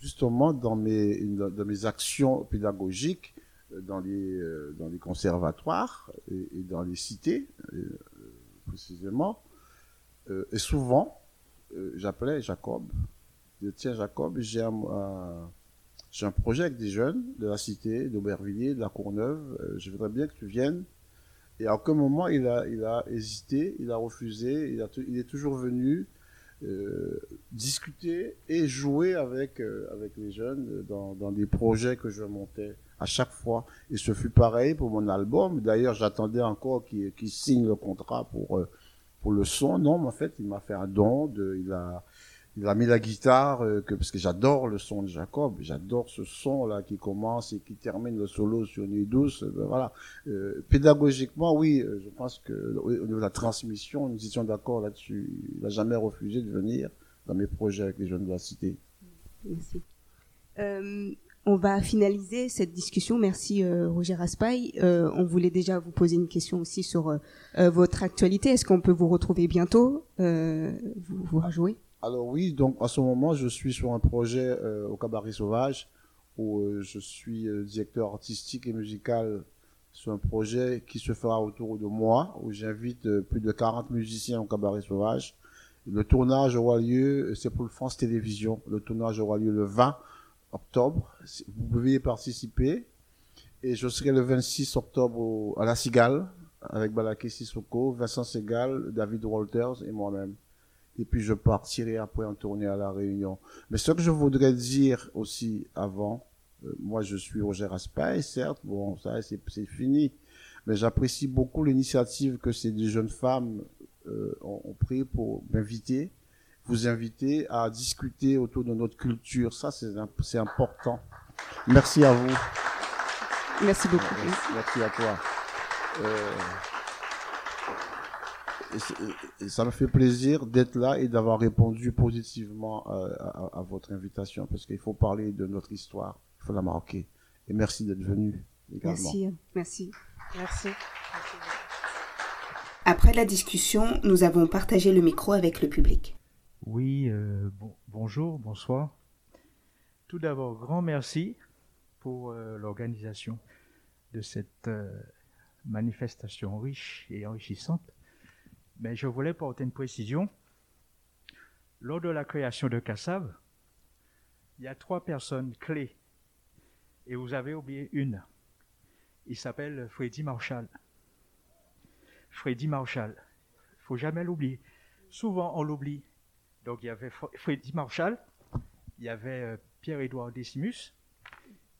Justement dans mes actions pédagogiques euh, dans les euh, dans les conservatoires et, dans les cités précisément et souvent j'appelais Jacob je tiens Jacob j'ai un, projet avec des jeunes de la cité d'Aubervilliers de la Courneuve je voudrais bien que tu viennes et à aucun moment il a hésité il a refusé il est toujours venu discuter et jouer avec euh, avec les jeunes dans, dans des projets que je montais à chaque fois. Et ce fut pareil pour mon album. D'ailleurs j'attendais encore qu'il qu'il signe le contrat pour euh, pour le son. Non mais en fait il m'a fait un don de, il a il a mis la guitare euh, que parce que j'adore le son de Jacob j'adore ce son là qui commence et qui termine le solo sur Nuit douce euh, ben voilà Euh, pédagogiquement oui euh, je pense que au au niveau de la transmission nous étions d'accord là-dessus il n'a jamais refusé de venir dans mes projets avec les jeunes de la cité Merci. Euh, on va finaliser cette discussion. Merci euh, Roger Raspail. Euh, on voulait déjà vous poser une question aussi sur euh, euh, votre actualité. Est-ce qu'on peut vous retrouver bientôt euh, Vous, vous Alors oui, donc en ce moment, je suis sur un projet euh, au Cabaret Sauvage où euh, je suis euh, directeur artistique et musical sur un projet qui se fera autour de moi, où j'invite plus de 40 musiciens au Cabaret Sauvage. Le tournage aura lieu, c'est pour le France Télévisions, le tournage aura lieu le 20 octobre. Vous pouvez y participer. Et je serai le 26 octobre à La Cigale avec Balaké Sissoko, Vincent Segal, David Walters et moi-même et puis je partirai après en tournée à La Réunion. Mais ce que je voudrais dire aussi avant, euh, moi je suis Roger Aspail, certes, bon, ça c'est fini, mais j'apprécie beaucoup l'initiative que ces deux jeunes femmes euh, ont, ont pris pour m'inviter, vous inviter à discuter autour de notre culture. Ça c'est important. Merci à vous. Merci beaucoup. Merci, merci à toi. Euh, et c'est- et- et ça me fait plaisir d'être là et d'avoir répondu positivement euh, à, à- à votre invitation parce qu'il faut parler de notre histoire, il faut la marquer. Et merci d'être venu également. Merci. Merci. Merci. Après la discussion, nous avons partagé le micro avec le public. Oui, euh, bon- bonjour, bonsoir. Tout d'abord, grand merci pour euh, l'organisation de cette euh, manifestation riche et enrichissante. Mais je voulais porter une précision. Lors de la création de Kassav, il y a trois personnes clés et vous avez oublié une. Il s'appelle Freddy Marshall. Freddy Marshall. faut jamais l'oublier. Souvent, on l'oublie. Donc, il y avait Fr- Freddy Marshall, il y avait euh, Pierre-Édouard Décimus,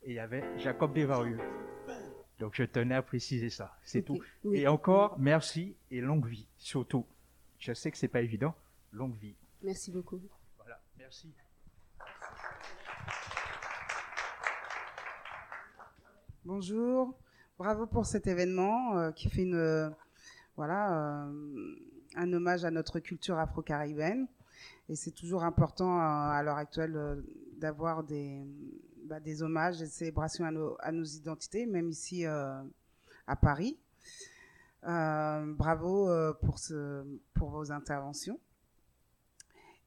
et il y avait Jacob Desvarieux. Donc, je tenais à préciser ça. C'est tout. oui. Et encore, merci et longue vie, surtout. Je sais que c'est pas évident. Longue vie. Merci beaucoup. Voilà, merci. Bonjour, bravo pour cet événement euh, qui fait une, euh, voilà, euh, un hommage à notre culture afro-caribéenne. Et c'est toujours important euh, à l'heure actuelle euh, d'avoir des, bah, des hommages, des célébrations à nos, identités, même ici euh, à Paris. Euh, bravo euh, pour, vos interventions.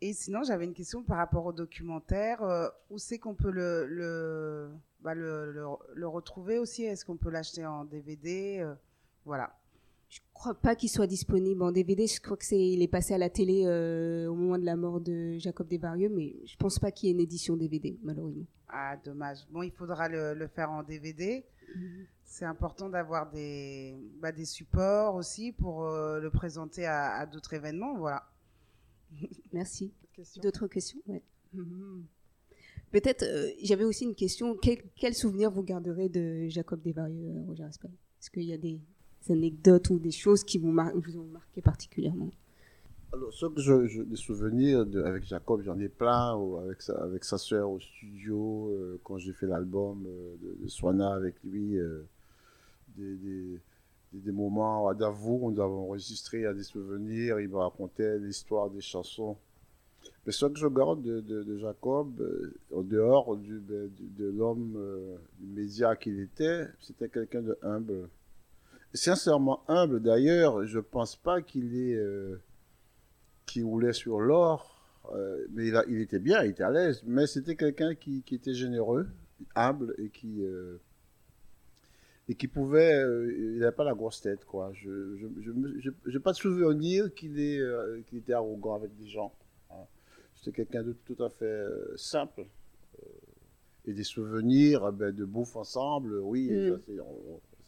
Et sinon, j'avais une question par rapport au documentaire. Où c'est qu'on peut bah, le, retrouver aussi? Est-ce qu'on peut l'acheter en DVD Voilà. Je crois pas qu'il soit disponible en DVD. Je crois que c'est, il est passé à la télé euh, au moment de la mort de Jacob Desvarieux, mais je pense pas qu'il y ait une édition DVD, malheureusement. Ah, dommage. Bon, il faudra le, le faire en DVD. C'est important d'avoir des, bah, des supports aussi pour euh, le présenter à, à d'autres événements. Voilà. Merci. D'autres questions? Ouais. Mhm. Peut-être, euh, j'avais aussi une question. Quel, quel souvenir vous garderez de Jacob Desvarieux, Roger Aspel Est-ce qu'il y a des anecdotes ou des choses qui vous, ont marqué particulièrement Alors, ce que je, je- des souvenirs avec Jacob, j'en ai plein, avec sa, avec sœur au studio, euh, quand j'ai fait l'album euh, de, Swana avec lui, euh, des, moments à où nous avons enregistré des souvenirs, il me racontait l'histoire des chansons. Mais ce que je garde de, Jacob, en dehors du, ben, de l'homme, du média qu'il était, c'était quelqu'un de humble. Sincèrement humble d'ailleurs, je pense pas qu'il est... euh, qui roulait sur l'or, euh, mais il, a- il était bien, il était à l'aise, mais c'était quelqu'un qui, qui était généreux, humble et qui euh, et qui pouvait, euh, il n'avait pas la grosse tête quoi. Je j'ai pas de souvenir qu'il est qu'il était arrogant avec des gens. hein. C'était quelqu'un de tout à fait simple. et des souvenirs ben, de bouffe ensemble, oui, Mm.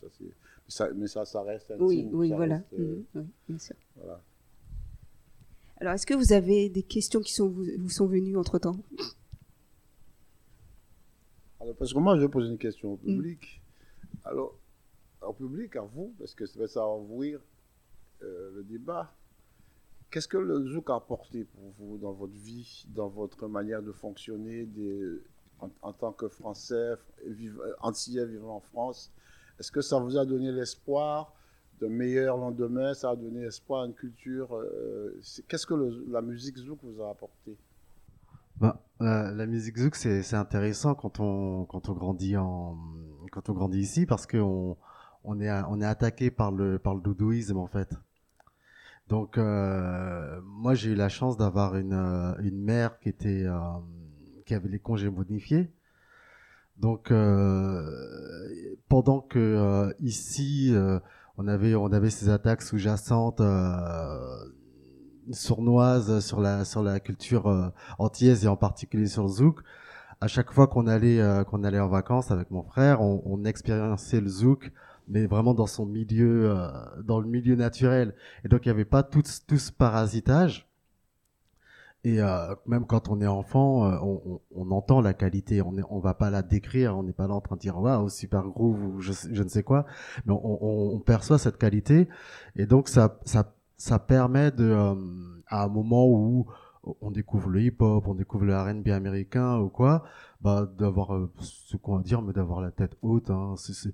ça, c'est, ça, mais ça, ça reste intime. Oui, oui, voilà. reste, euh, Mhm, oui, bien sûr. voilà. Alors, est-ce que vous avez des questions qui sont, vous, vous sont venues entre-temps? Alors, parce que moi, je vais poser une question au Mm. public. Alors, au public, à vous, parce que ça va ouvrir euh, le débat. Qu'est-ce que le zouk a apporté pour vous dans votre vie, dans votre manière de fonctionner des, en, en tant que Français, vive, euh, antillais vivant en France Est-ce que ça vous a donné l'espoir de meilleurs lendemains Ça a donné espoir à une culture euh, Qu'est-ce que la musique zouk vous a apporté? Ben, la, musique zouk, c'est intéressant quand on, quand on grandit en, quand on grandit ici parce qu'on on est, on est attaqué par le, par le doudouisme en fait. Donc, euh, moi, j'ai eu la chance d'avoir une, euh, une mère qui était, qui avait les congés bonifiés. Donc, euh, pendant que euh, ici, euh, on avait, on avait ces attaques sous-jacentes sournoises sur la, sur la culture antillaise et en particulier sur le zouk. À chaque fois qu'on allait, qu'on allait en vacances avec mon frère, on, on expériençait le zouk, mais vraiment dans son milieu, euh, dans le milieu naturel. Et donc il n'y avait pas tout, tout ce parasitage. Et euh, même quand on est enfant, euh, on, on- on entend la qualité. On ne on va pas la décrire. On n'est pas là en train de dire waouh super groove ou je, je ne sais quoi. Mais on, perçoit cette qualité. Et donc ça, ça, ça permet de, euh, à un moment où on découvre le hip-hop, on découvre le R&B américain ou quoi, bah d'avoir euh, ce qu'on va dire, mais d'avoir la tête haute. Hein. C'est-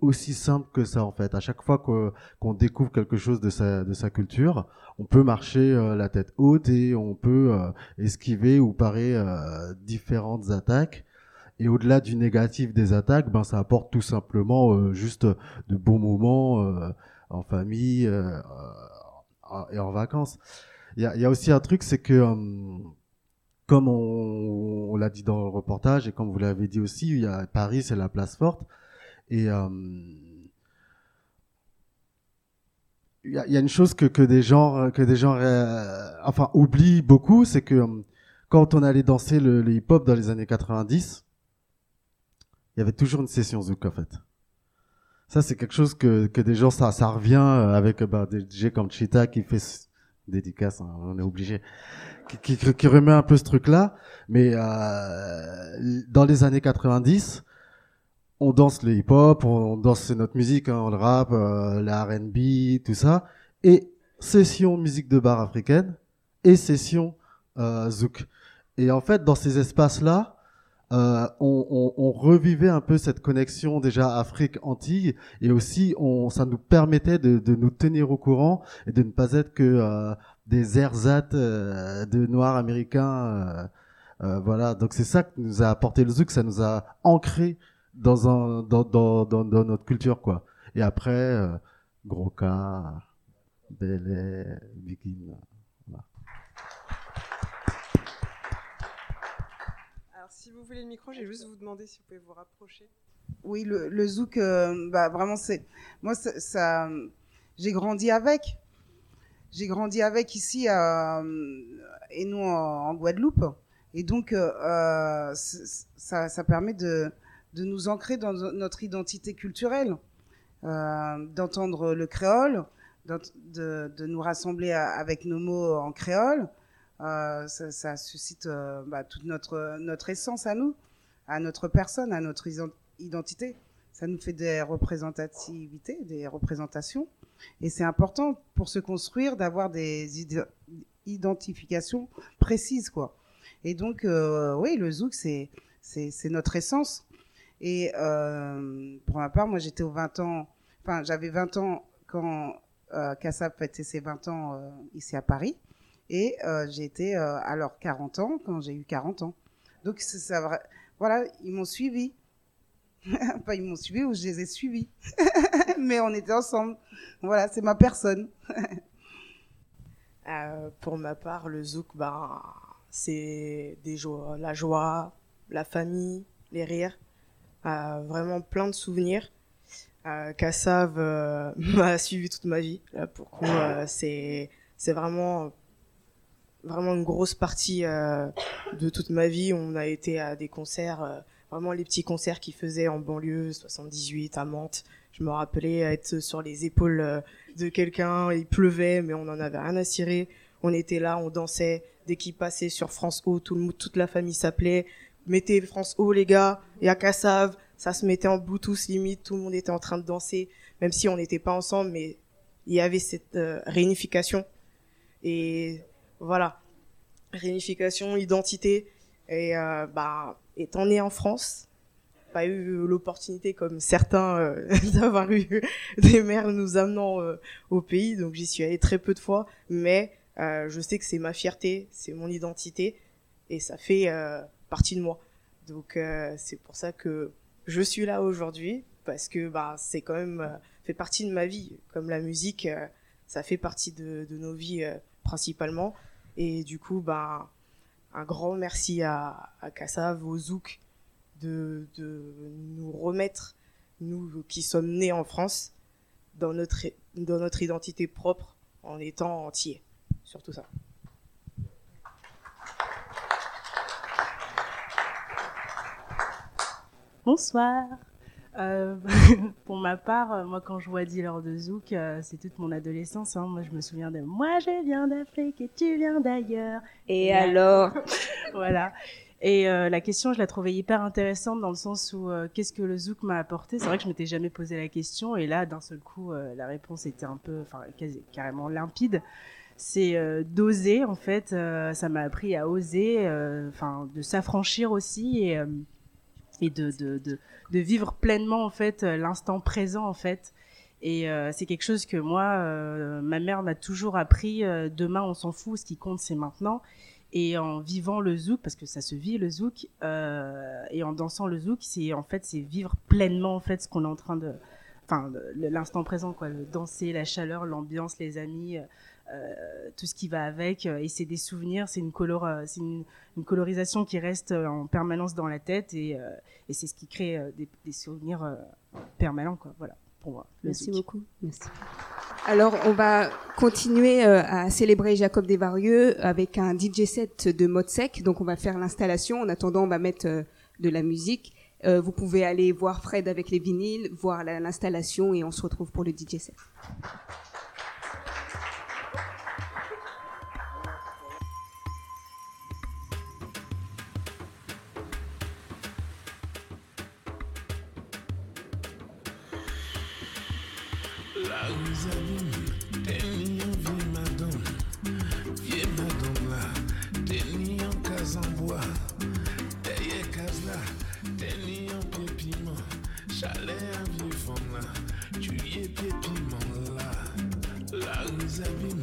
aussi simple que ça en fait. À chaque fois qu'on découvre quelque chose de sa, de sa culture, on peut marcher euh, la tête haute et on peut euh, esquiver ou parer euh, différentes attaques. Et au-delà du négatif des attaques, ben ça apporte tout simplement euh, juste de bons moments euh, en famille euh, euh, et en vacances. Il y a, y a aussi un truc, c'est que euh, comme on, on l'a dit dans le reportage et comme vous l'avez dit aussi, il y a Paris, c'est la place forte. Et euh, il y, y a une chose que, que des gens, que des gens euh, enfin, oublient beaucoup, c'est que euh, quand on allait danser le, le hip-hop dans les années 90, il y avait toujours une session zouk en fait. Ça, c'est quelque chose que, que des gens, ça, ça revient euh, avec bah, des DJ comme Cheetah qui fait dédicace, hein, on est obligé, qui, qui, qui remet un peu ce truc-là. Mais euh, dans les années 90, on danse le hip-hop, on danse notre musique, hein, le rap, euh, la R&B, tout ça, et session musique de bar africaine et session euh, zouk. Et en fait, dans ces espaces-là, euh, on, on- on revivait un peu cette connexion déjà Afrique-Antilles et aussi on, ça nous permettait de, de nous tenir au courant et de ne pas être que euh, des ersatz euh, de noirs américains. euh, voilà, donc c'est ça que nous a apporté le zouk, ça nous a ancré dans, un, dans, dans, dans, dans notre culture. quoi. Et après, euh, Gros Cas. Voilà. Alors, si vous voulez le micro, j'ai juste vous demander si vous pouvez vous rapprocher. Oui, le, le zouk, euh, bah, vraiment, c'est. Moi, ça. ça- j'ai grandi avec. J'ai grandi avec ici, euh, et nous en, en Guadeloupe. Et donc, euh, euh, ça, ça permet de, de nous ancrer dans no- notre identité culturelle, euh, d'entendre le créole, de, nous rassembler avec nos mots en créole. Euh, ça, suscite euh, bah, toute notre, notre essence à nous, à notre personne, à notre identité. Ça nous fait des représentativités, des représentations. Et c'est important pour se construire d'avoir des ide- identifications précises, quoi. Et donc, oui, le zouk, c'est notre essence. Et euh, pour ma part, moi, j'étais aux 20 ans, enfin, j'avais 20 ans quand euh, Kassab fêtait ses 20 ans euh, ici à Paris. Et euh, à leurs 40 ans quand j'ai eu 40 ans. Donc, ça, voilà, ils m'ont suivi. Enfin, ils m'ont suivi ou je les ai suivis. Mais on était ensemble. Voilà, c'est ma personne. Pour ma part, le zouk, ben, c'est des joies, la joie, la famille, les rires, vraiment plein de souvenirs. Euh, Kassav euh, m'a suivi toute ma vie. Là, pour coup, euh, c'est c'est vraiment vraiment une grosse partie euh, de toute ma vie. On a été à des concerts, euh, vraiment les petits concerts qu'ils faisaient en banlieue, 78 à Mantes. Je me rappelais être sur les épaules de quelqu'un, il pleuvait, mais on n'en avait rien à cirer. On était là, on dansait. Dès qu'il passait sur France O, toute la famille s'appelait. Mettez France O, les gars, et à Cassav, ça se mettait en Bluetooth limite, tout le monde était en train de danser, même si on n'était pas ensemble, mais il y avait cette euh, réunification. Et voilà, réunification, identité. Et euh, bah, étant né en France, pas eu l'opportunité comme certains euh, d'avoir eu des mères nous amenant euh, au pays, donc j'y suis allée très peu de fois, mais je sais que c'est ma fierté, c'est mon identité. Et ça fait partie de moi. Donc euh, c'est pour ça que je suis là aujourd'hui parce que bah c'est quand même euh, fait partie de ma vie, comme la musique, euh, ça fait partie de, nos vies principalement et du coup bah un grand merci à, à Kassav, au Zouk, de, de nous remettre, nous qui sommes nés en France, dans notre, dans notre identité propre en étant entiers. Surtout ça. Bonsoir. Euh, pour ma part, euh, moi quand je vois Dealer de Zouk, euh, c'est toute mon adolescence. hein. Moi je me souviens de Moi je viens d'Afrique et tu viens d'ailleurs. Et alors? Voilà. Et euh, la question, je la trouvais hyper intéressante dans le sens où qu'est-ce que le Zouk m'a apporté? C'est vrai que je m'étais jamais posé la question et là, d'un seul coup, la réponse était un peu, enfin, carrément limpide. C'est d'oser en fait. ça m'a appris à oser, enfin, de s'affranchir aussi et et de, de, de, vivre pleinement en fait euh, l'instant présent en fait. Et euh, c'est quelque chose que moi euh, ma mère m'a toujours appris demain on s'en fout ce qui compte c'est maintenant. Et en vivant le zouk parce que ça se vit le zouk et en dansant le zouk c'est en fait c'est vivre pleinement en fait ce qu'on est en train de enfin l'instant présent quoi. Le danser la chaleur l'ambiance les amis tout ce qui va avec euh, et c'est des souvenirs c'est une color euh, c'est une, une colorisation qui reste euh, en permanence dans la tête et, euh, et c'est ce qui crée euh, des, des souvenirs euh, permanents quoi voilà pour moi Merci zouk. beaucoup. Merci. Alors, on va continuer euh, à célébrer Jacob Desvarieux avec un DJ set de mode sec. Donc, on va faire l'installation. En attendant, on va mettre euh, de la musique. Euh, vous pouvez aller voir Fred avec les vinyles, voir la- l'installation et on se retrouve pour le DJ set. Chalet à là, tu y es pied piment là. La rue Zabine,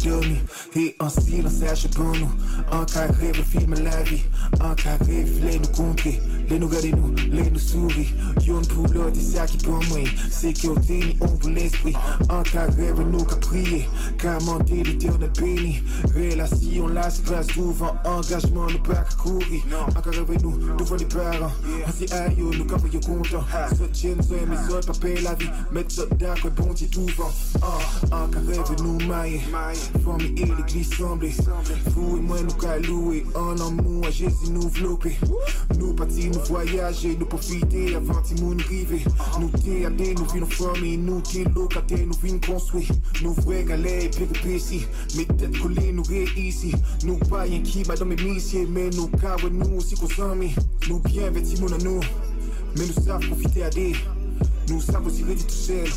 kill me. En carré filme la vie. En carré filé nous compter Les nous garder nous, les nous souris. Yon pour l'autre c'est ça qui pour moi Sécurité ni ombre l'esprit En carré nous qu'à prier Commander l'éternel béni. Relation là c'est grâce souvent Engagement nous pas qu'à courir. En carré nous, devant les parents. On s'y aille nous quand vous content Soutien nous et mes autres pas payer la vie. Mettre ça d'accord bon Dieu tout vent. En carré nous mailler Famille et l'église semblée Vous et moi nous qu'à louer En amour à Jésus nous vlopper Nous partir nous voyager Nous profiter avant ti moun rive. Nous TAD nous vînes famille Nous t'es locataire nous vînes construire. Nous vrais galères et péripéties Mais tête collée nous réici Nous pas y'en qui madame mes missiers Mais nous car nous aussi amis Nous bien vêtis mon nous Mais nous savons profiter à des. Nous savons aussi rester tout seul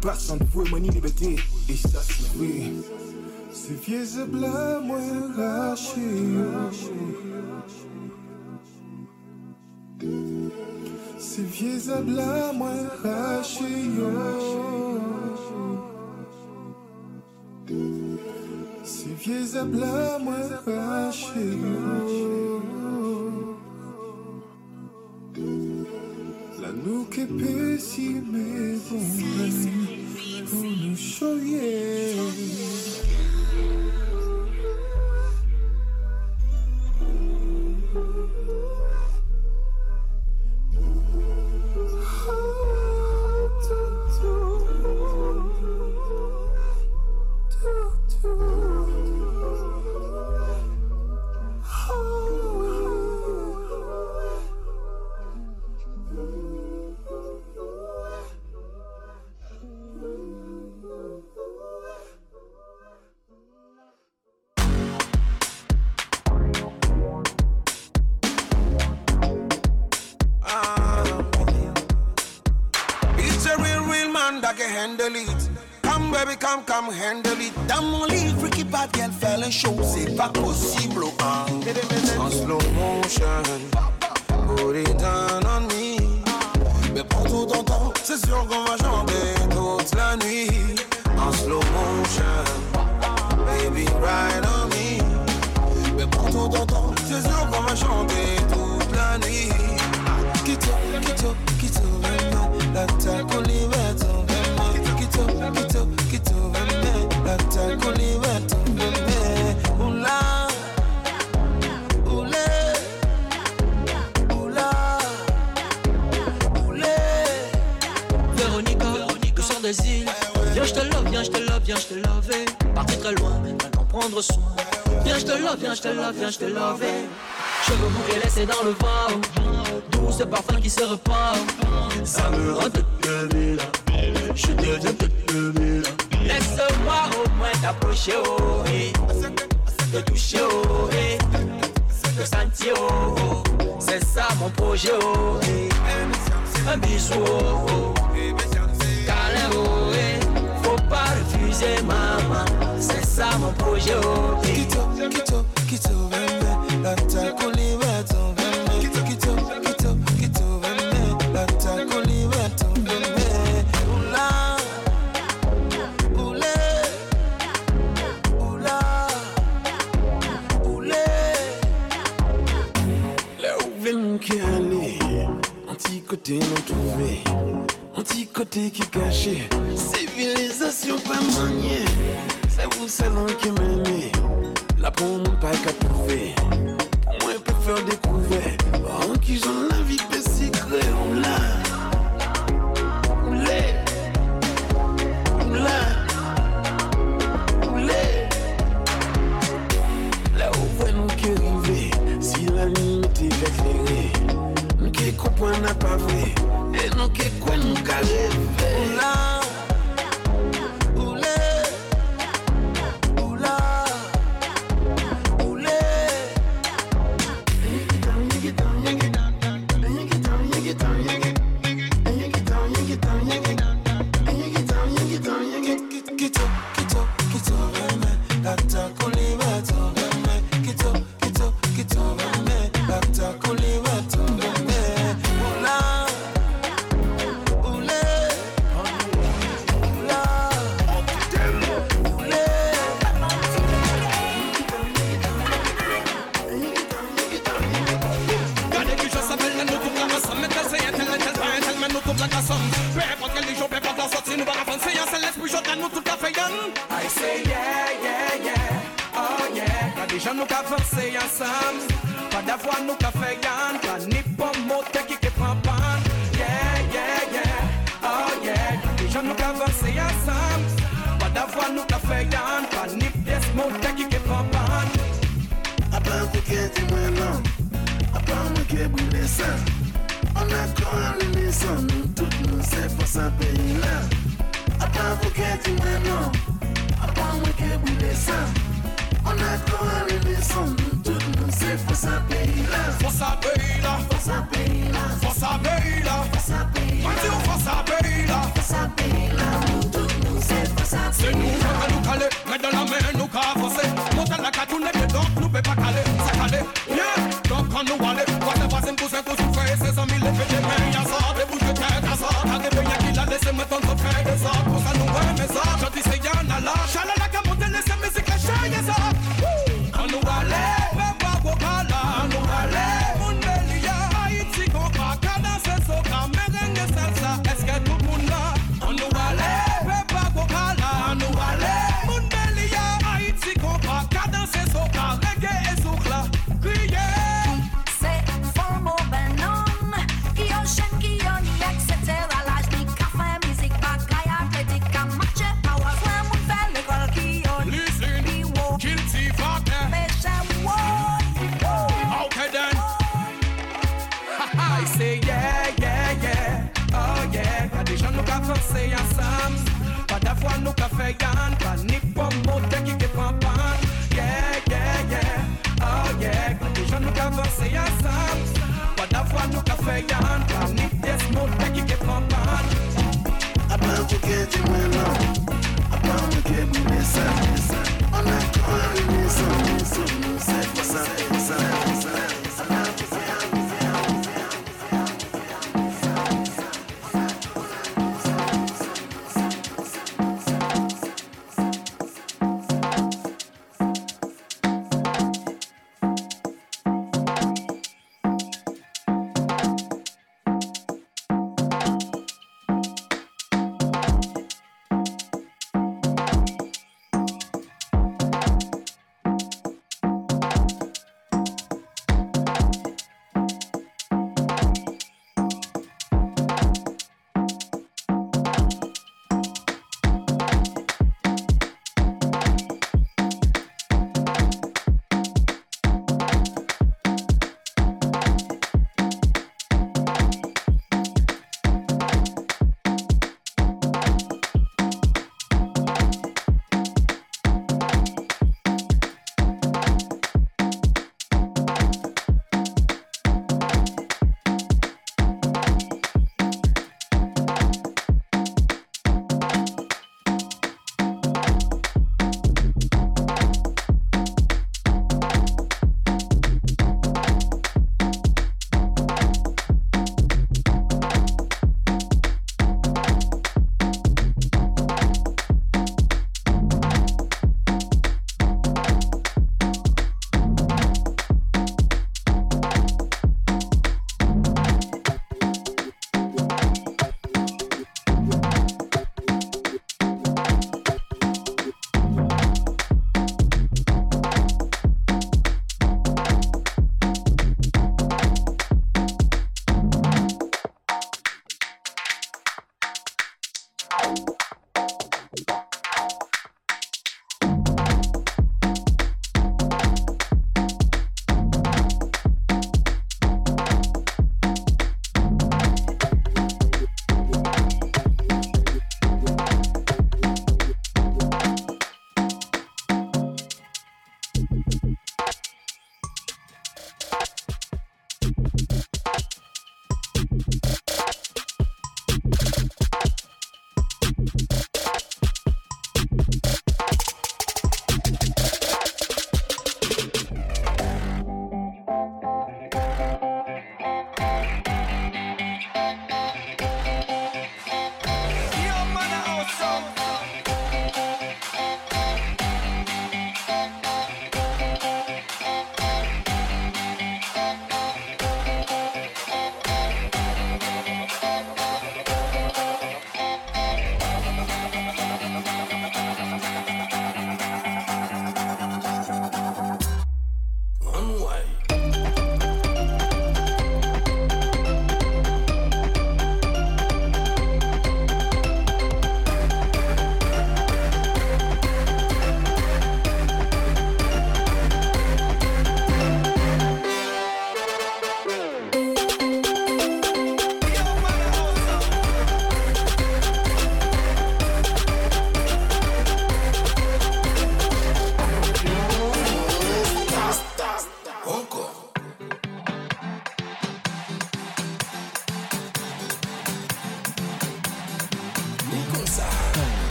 Passant de vous et liberté Et ça c'est vrai Moi raché C'est vieux et blanc moi raché C'est vieux et blanc moi raché La épaissie mais bon Pour nous choyer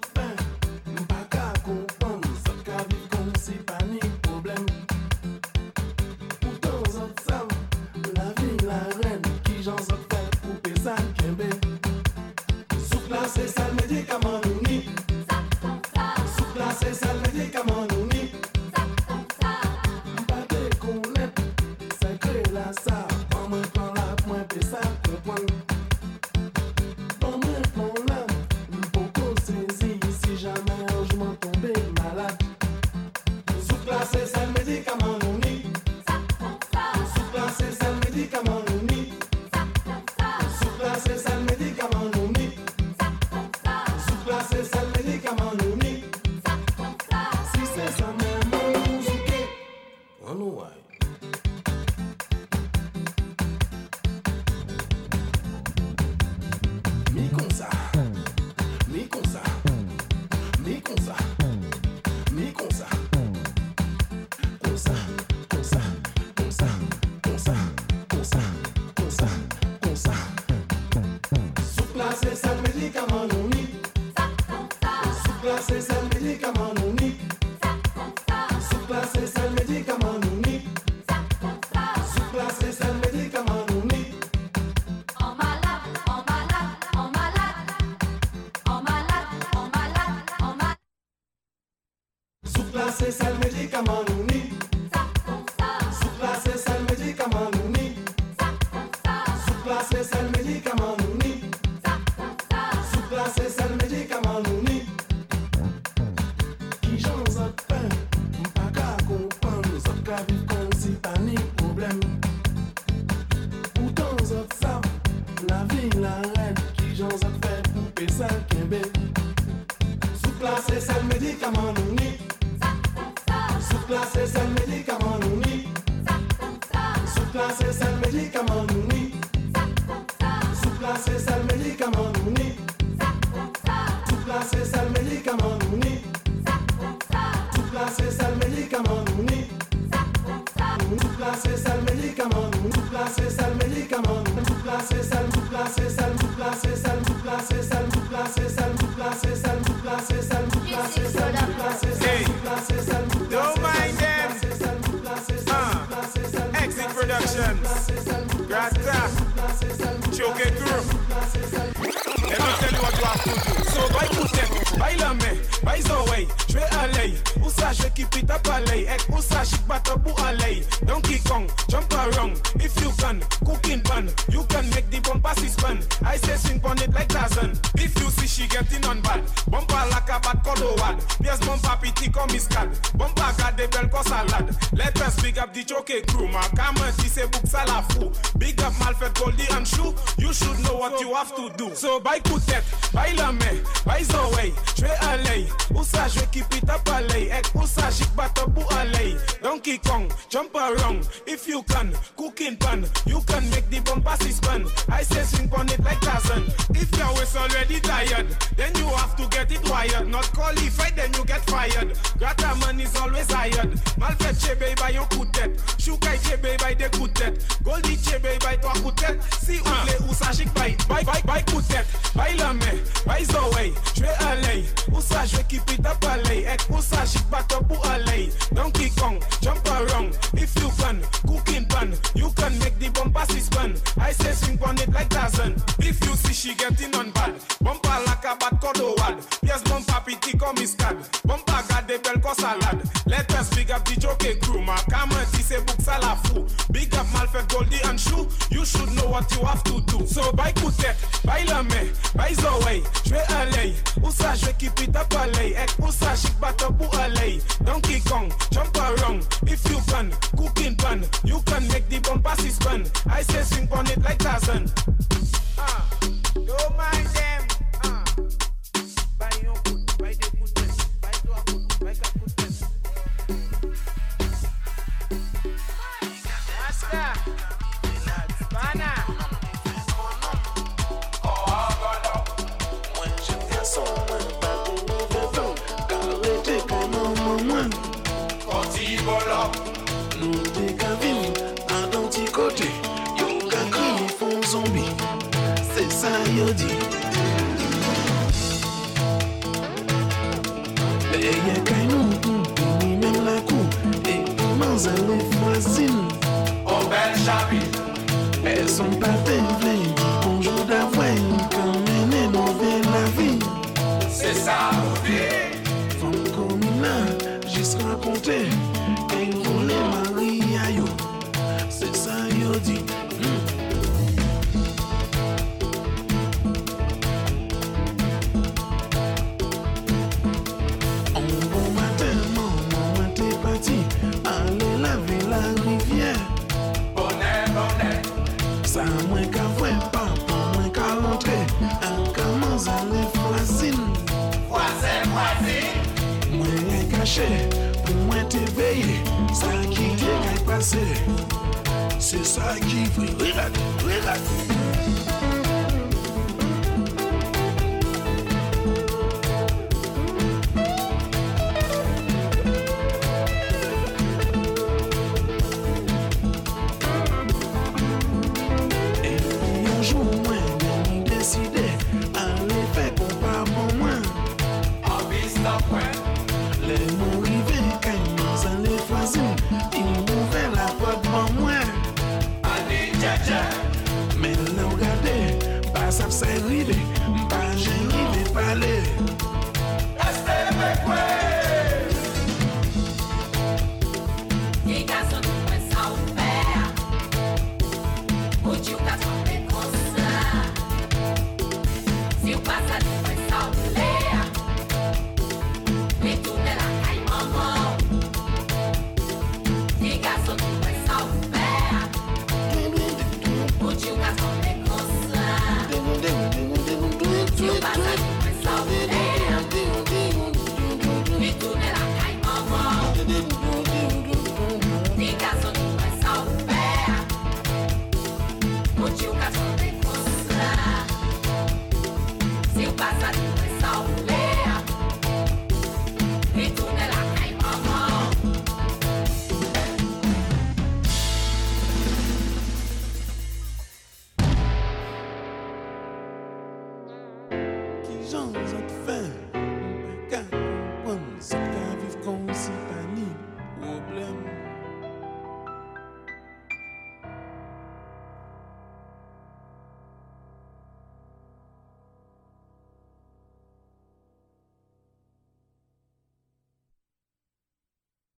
the. Gold DJ bay bay to akoutet Si ou vle ou sa jik bay